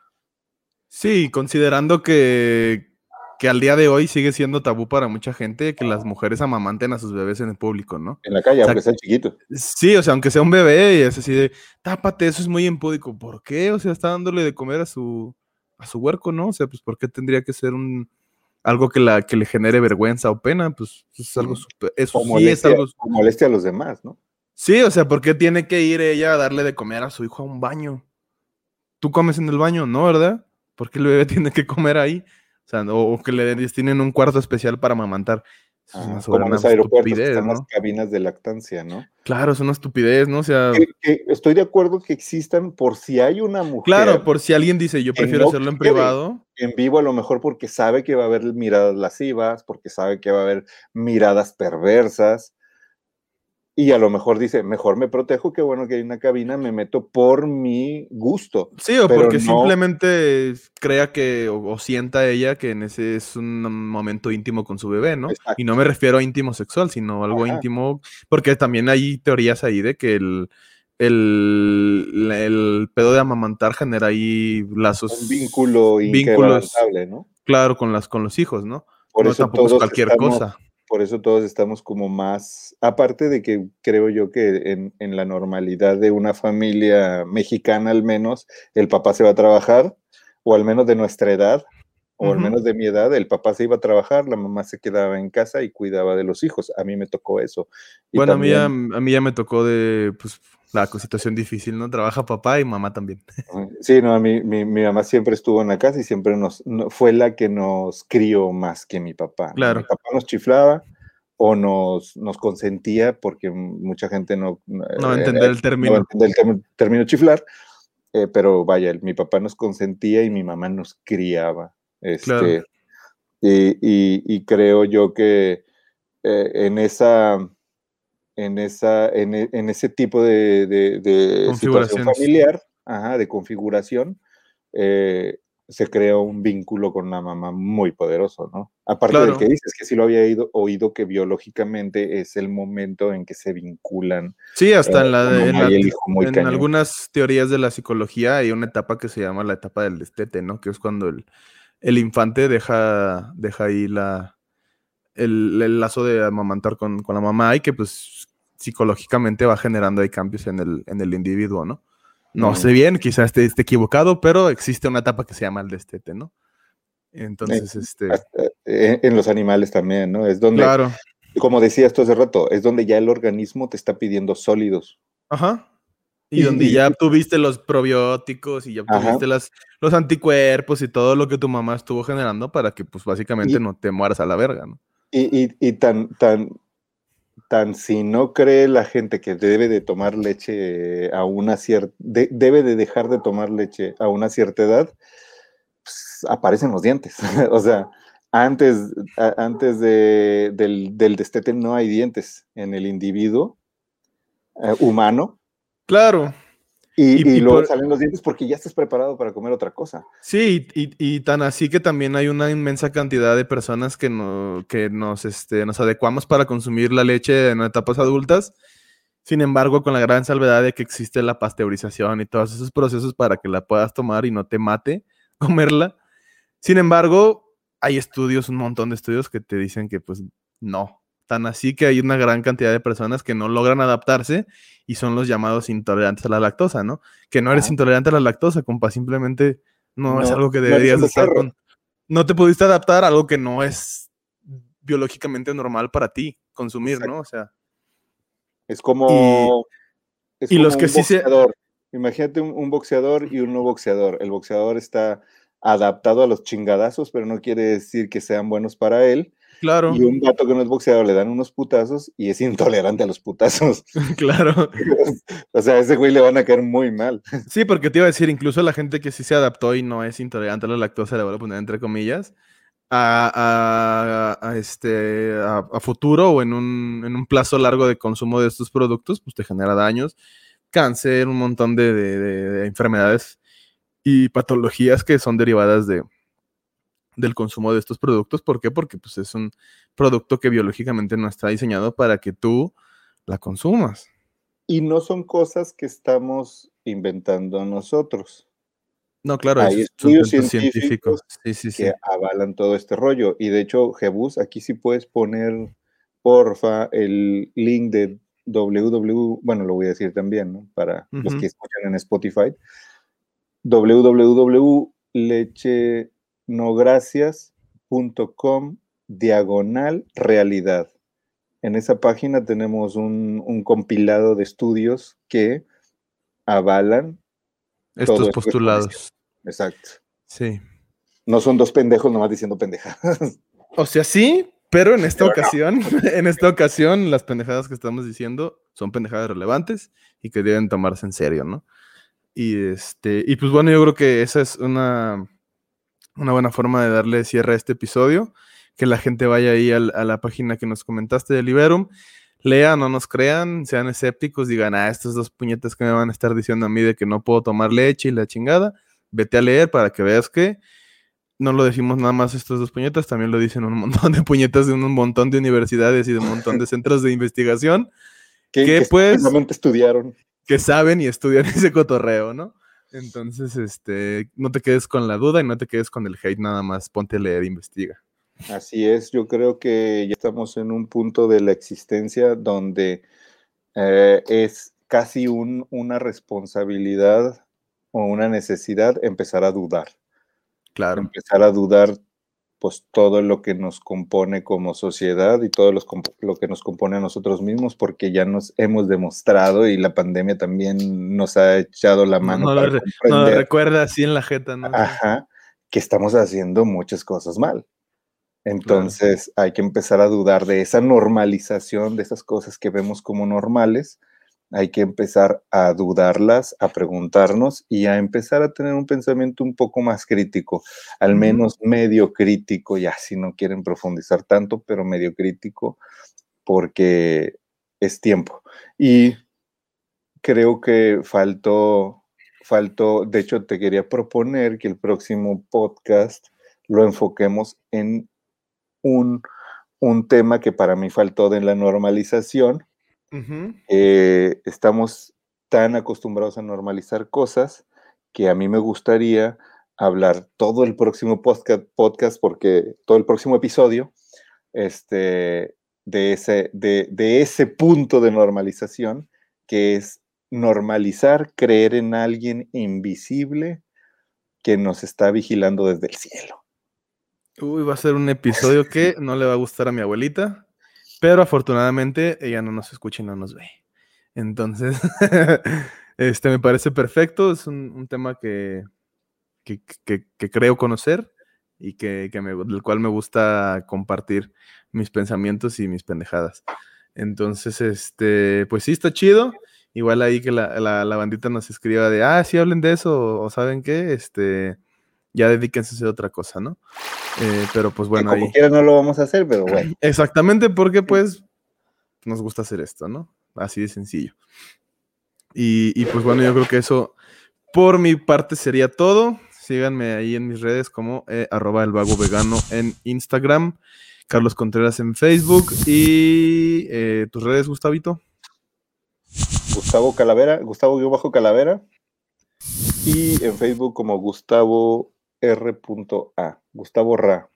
Sí, considerando que, que al día de hoy sigue siendo tabú para mucha gente que las mujeres amamanten a sus bebés en el público, ¿no? En la calle, O sea, aunque sea chiquito. Sí, o sea, aunque sea un bebé y es así de, tápate, eso es muy impúdico. ¿Por qué? O sea, está dándole de comer a su, a su huerco, ¿no? O sea, pues, ¿por qué tendría que ser un algo que, la, que le genere vergüenza o pena? Pues es algo Mm. súper, eso O sí es algo... o molestia a los demás, ¿no? Sí, o sea, ¿por qué tiene que ir ella a darle de comer a su hijo a un baño? ¿Tú comes en el baño? No, ¿verdad? ¿Por qué el bebé tiene que comer ahí? O sea, o, o que le destinen un cuarto especial para amamantar. Es como en los aeropuertos, que están las cabinas de lactancia, ¿no? Claro, es una estupidez, ¿no? O sea, Que- que estoy de acuerdo que existan por si hay una mujer claro, por si alguien dice, yo prefiero no hacerlo en privado, en vivo, a lo mejor porque sabe que va a haber miradas lascivas, porque sabe que va a haber miradas perversas. Y a lo mejor dice, mejor me protejo, qué bueno que hay una cabina, me meto por mi gusto. Sí, o porque simplemente crea que o, sienta ella que en ese es un momento íntimo con su bebé, ¿no? Y no me refiero a íntimo sexual, sino algo íntimo, porque también hay teorías ahí de que el, el, pedo de amamantar genera ahí lazos. Un vínculo vínculos, ¿no? Claro, con, las, con los hijos, ¿no? Por eso tampoco es cualquier cosa por eso todos estamos como más, aparte de que creo yo que en, la normalidad de una familia mexicana al menos, el papá se va a trabajar, o al menos de nuestra edad, o al menos de mi edad, el papá se iba a trabajar, la mamá se quedaba en casa y cuidaba de los hijos. A mí me tocó eso. bueno, a, mí ya, a mí ya me tocó de, pues, la situación difícil, ¿no? Trabaja papá y mamá también. Sí, no, a mí, mi, mi, mamá siempre estuvo en la casa y siempre nos, fue la que nos crió más que mi papá. Claro. Mi papá nos chiflaba o nos, nos consentía, porque mucha gente no... No va a eh, entender el término. No entender el término chiflar, eh, pero vaya, mi papá nos consentía y mi mamá nos criaba. Este, claro. y, y, creo yo que eh, en esa en, esa, en, e, en ese tipo de, de, situación familiar, ajá, de configuración, eh, se crea un vínculo con la mamá muy poderoso, ¿no? Aparte de que dices que sí lo había oído que biológicamente es el momento en que se vinculan. Sí, hasta en, la, en, algunas teorías de la psicología hay una etapa que se llama la etapa del destete, ¿no? Que es cuando el, el infante deja, deja ahí la, el, lazo de amamantar con, con, la mamá y que pues psicológicamente va generando ahí cambios en el, en el individuo, ¿no? No sé bien, quizás esté, esté, equivocado, pero existe una etapa que se llama el destete, ¿no? Entonces, este... Eh, en los animales también, ¿no? Es donde, claro. como decía esto hace rato, es donde ya el organismo te está pidiendo sólidos. Ajá. Y, donde ya tuviste los probióticos y ya tuviste las, los anticuerpos y todo lo que tu mamá estuvo generando para que, pues, básicamente no te mueras a la verga, ¿no? Y, y, tan, tan, tan si no cree la gente que debe de tomar leche a una cierta, debe de dejar de tomar leche a una cierta edad, pues, aparecen los dientes. o sea, antes, antes de, del, del, destete no hay dientes en el individuo eh, humano. Claro. Y, luego salen los dientes porque ya estás preparado para comer otra cosa. Sí, y, tan así que también hay una inmensa cantidad de personas que, no, que nos, este, nos adecuamos para consumir la leche en etapas adultas. Sin embargo, con la gran salvedad de que existe la pasteurización y todos esos procesos para que la puedas tomar y no te mate comerla. Sin embargo, hay estudios, un montón de estudios que te dicen que pues no, Tan así que hay una gran cantidad de personas que no logran adaptarse y son los llamados intolerantes a la lactosa, ¿no? Que no eres intolerante a la lactosa, compa, simplemente no, es algo que deberías estar con. No te pudiste adaptar a algo que no es biológicamente normal para ti consumir, ¿no? O sea. Es como. Y, los que sí se. Imagínate un, un boxeador y un no boxeador. El boxeador está adaptado a los chingadazos, pero no quiere decir que sean buenos para él. Claro. Y un gato que no es boxeador le dan unos putazos y es intolerante a los putazos. claro. o sea, a ese güey le van a caer muy mal. Sí, porque te iba a decir, incluso la gente que sí se adaptó y no es intolerante a la lactosa, le voy a poner entre comillas, a, este, a, futuro o en un, en un, plazo largo de consumo de estos productos, pues te genera daños, cáncer, un montón de enfermedades y patologías que son derivadas de, del consumo de estos productos. ¿Por qué? Porque pues, es un producto que biológicamente no está diseñado para que tú la consumas. Y no son cosas que estamos inventando nosotros. No, claro, hay estudios científicos, que avalan todo este rollo. Y de hecho, Jebus, aquí sí puedes poner, porfa, el link de www, bueno, lo voy a decir también, ¿no? Para los que escuchan en Spotify, www.leche nogracias.com diagonal realidad. En esa página tenemos un, compilado de estudios que avalan estos postulados. Exacto. Sí. No son dos pendejos nomás diciendo pendejadas. O sea, sí, pero en esta ocasión, en esta ocasión, las pendejadas que estamos diciendo son pendejadas relevantes y que deben tomarse en serio, ¿no? Y este, y pues bueno, yo creo que esa es una una buena forma de darle cierre a este episodio. Que la gente vaya ahí a la página que nos comentaste de Liberum. lean, no nos crean, sean escépticos, digan, ah, estos dos puñetas que me van a estar diciendo a mí de que no puedo tomar leche y la chingada, vete a leer para que veas que no lo decimos nada más estos dos puñetas, también lo dicen un montón de puñetas de un montón de universidades y de un montón de centros de investigación que, que, que pues estudiaron. que saben y estudian ese cotorreo, ¿no? Entonces, este, no te quedes con la duda y no te quedes con el hate, nada más ponte a leer e investiga. Así es, yo creo que ya estamos en un punto de la existencia donde eh, es casi un, una responsabilidad o una necesidad empezar a dudar. Claro. Empezar a dudar pues todo lo que nos compone como sociedad y todo los, lo que nos compone a nosotros mismos, porque ya nos hemos demostrado y la pandemia también nos ha echado la mano. No, no, lo, no lo recuerda así en la jeta, ¿no? Ajá, que estamos haciendo muchas cosas mal. Entonces claro. hay que empezar a dudar de esa normalización, de esas cosas que vemos como normales, hay que empezar a dudarlas, a preguntarnos y a empezar a tener un pensamiento un poco más crítico, al menos medio crítico, ya si no quieren profundizar tanto, pero medio crítico, porque es tiempo. Y creo que faltó, faltó, de hecho te quería proponer que el próximo podcast lo enfoquemos en un, un tema que para mí faltó de la normalización, Uh -huh. eh, estamos tan acostumbrados a normalizar cosas que a mí me gustaría hablar todo el próximo podcast, podcast porque todo el próximo episodio, este, de ese, de, de ese punto de normalización, que es normalizar creer en alguien invisible que nos está vigilando desde el cielo. Uy, va a ser un episodio que no le va a gustar a mi abuelita, pero afortunadamente ella no nos escucha y no nos ve. Entonces, este me parece perfecto. Es un, tema que, que, creo conocer y que, del cual me gusta compartir mis pensamientos y mis pendejadas. Entonces, este, pues sí, está chido. Igual ahí que la, la, la bandita nos escriba de, ah, sí, hablen de eso, o saben qué, este, ya dedíquense a hacer otra cosa, ¿no? Eh, pero pues bueno, que como ahí. quiera no lo vamos a hacer, pero bueno. Exactamente, porque pues nos gusta hacer esto, ¿no? Así de sencillo. Y, y, pues bueno, yo creo que eso por mi parte sería todo. Síganme ahí en mis redes como eh, arroba el vago vegano en Instagram, Carlos Contreras en Facebook y eh, tus redes, Gustavito. Gustavo Calavera, Gustavo Calavera. Y en Facebook como Gustavo R.A. Gustavo Ra.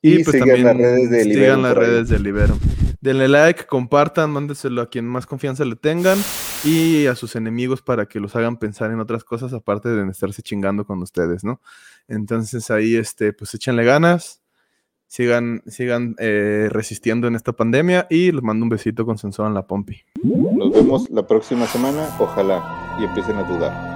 Y, y pues sigan las redes de Libero. Sigan las redes de Libero. Denle like, compartan, mándeselo a quien más confianza le tengan y a sus enemigos para que los hagan pensar en otras cosas aparte de estarse chingando con ustedes, ¿no? Entonces ahí, este, pues échenle ganas, sigan, sigan eh, resistiendo en esta pandemia y les mando un besito con sensor en la pompi. Nos vemos la próxima semana, ojalá, y empiecen a dudar.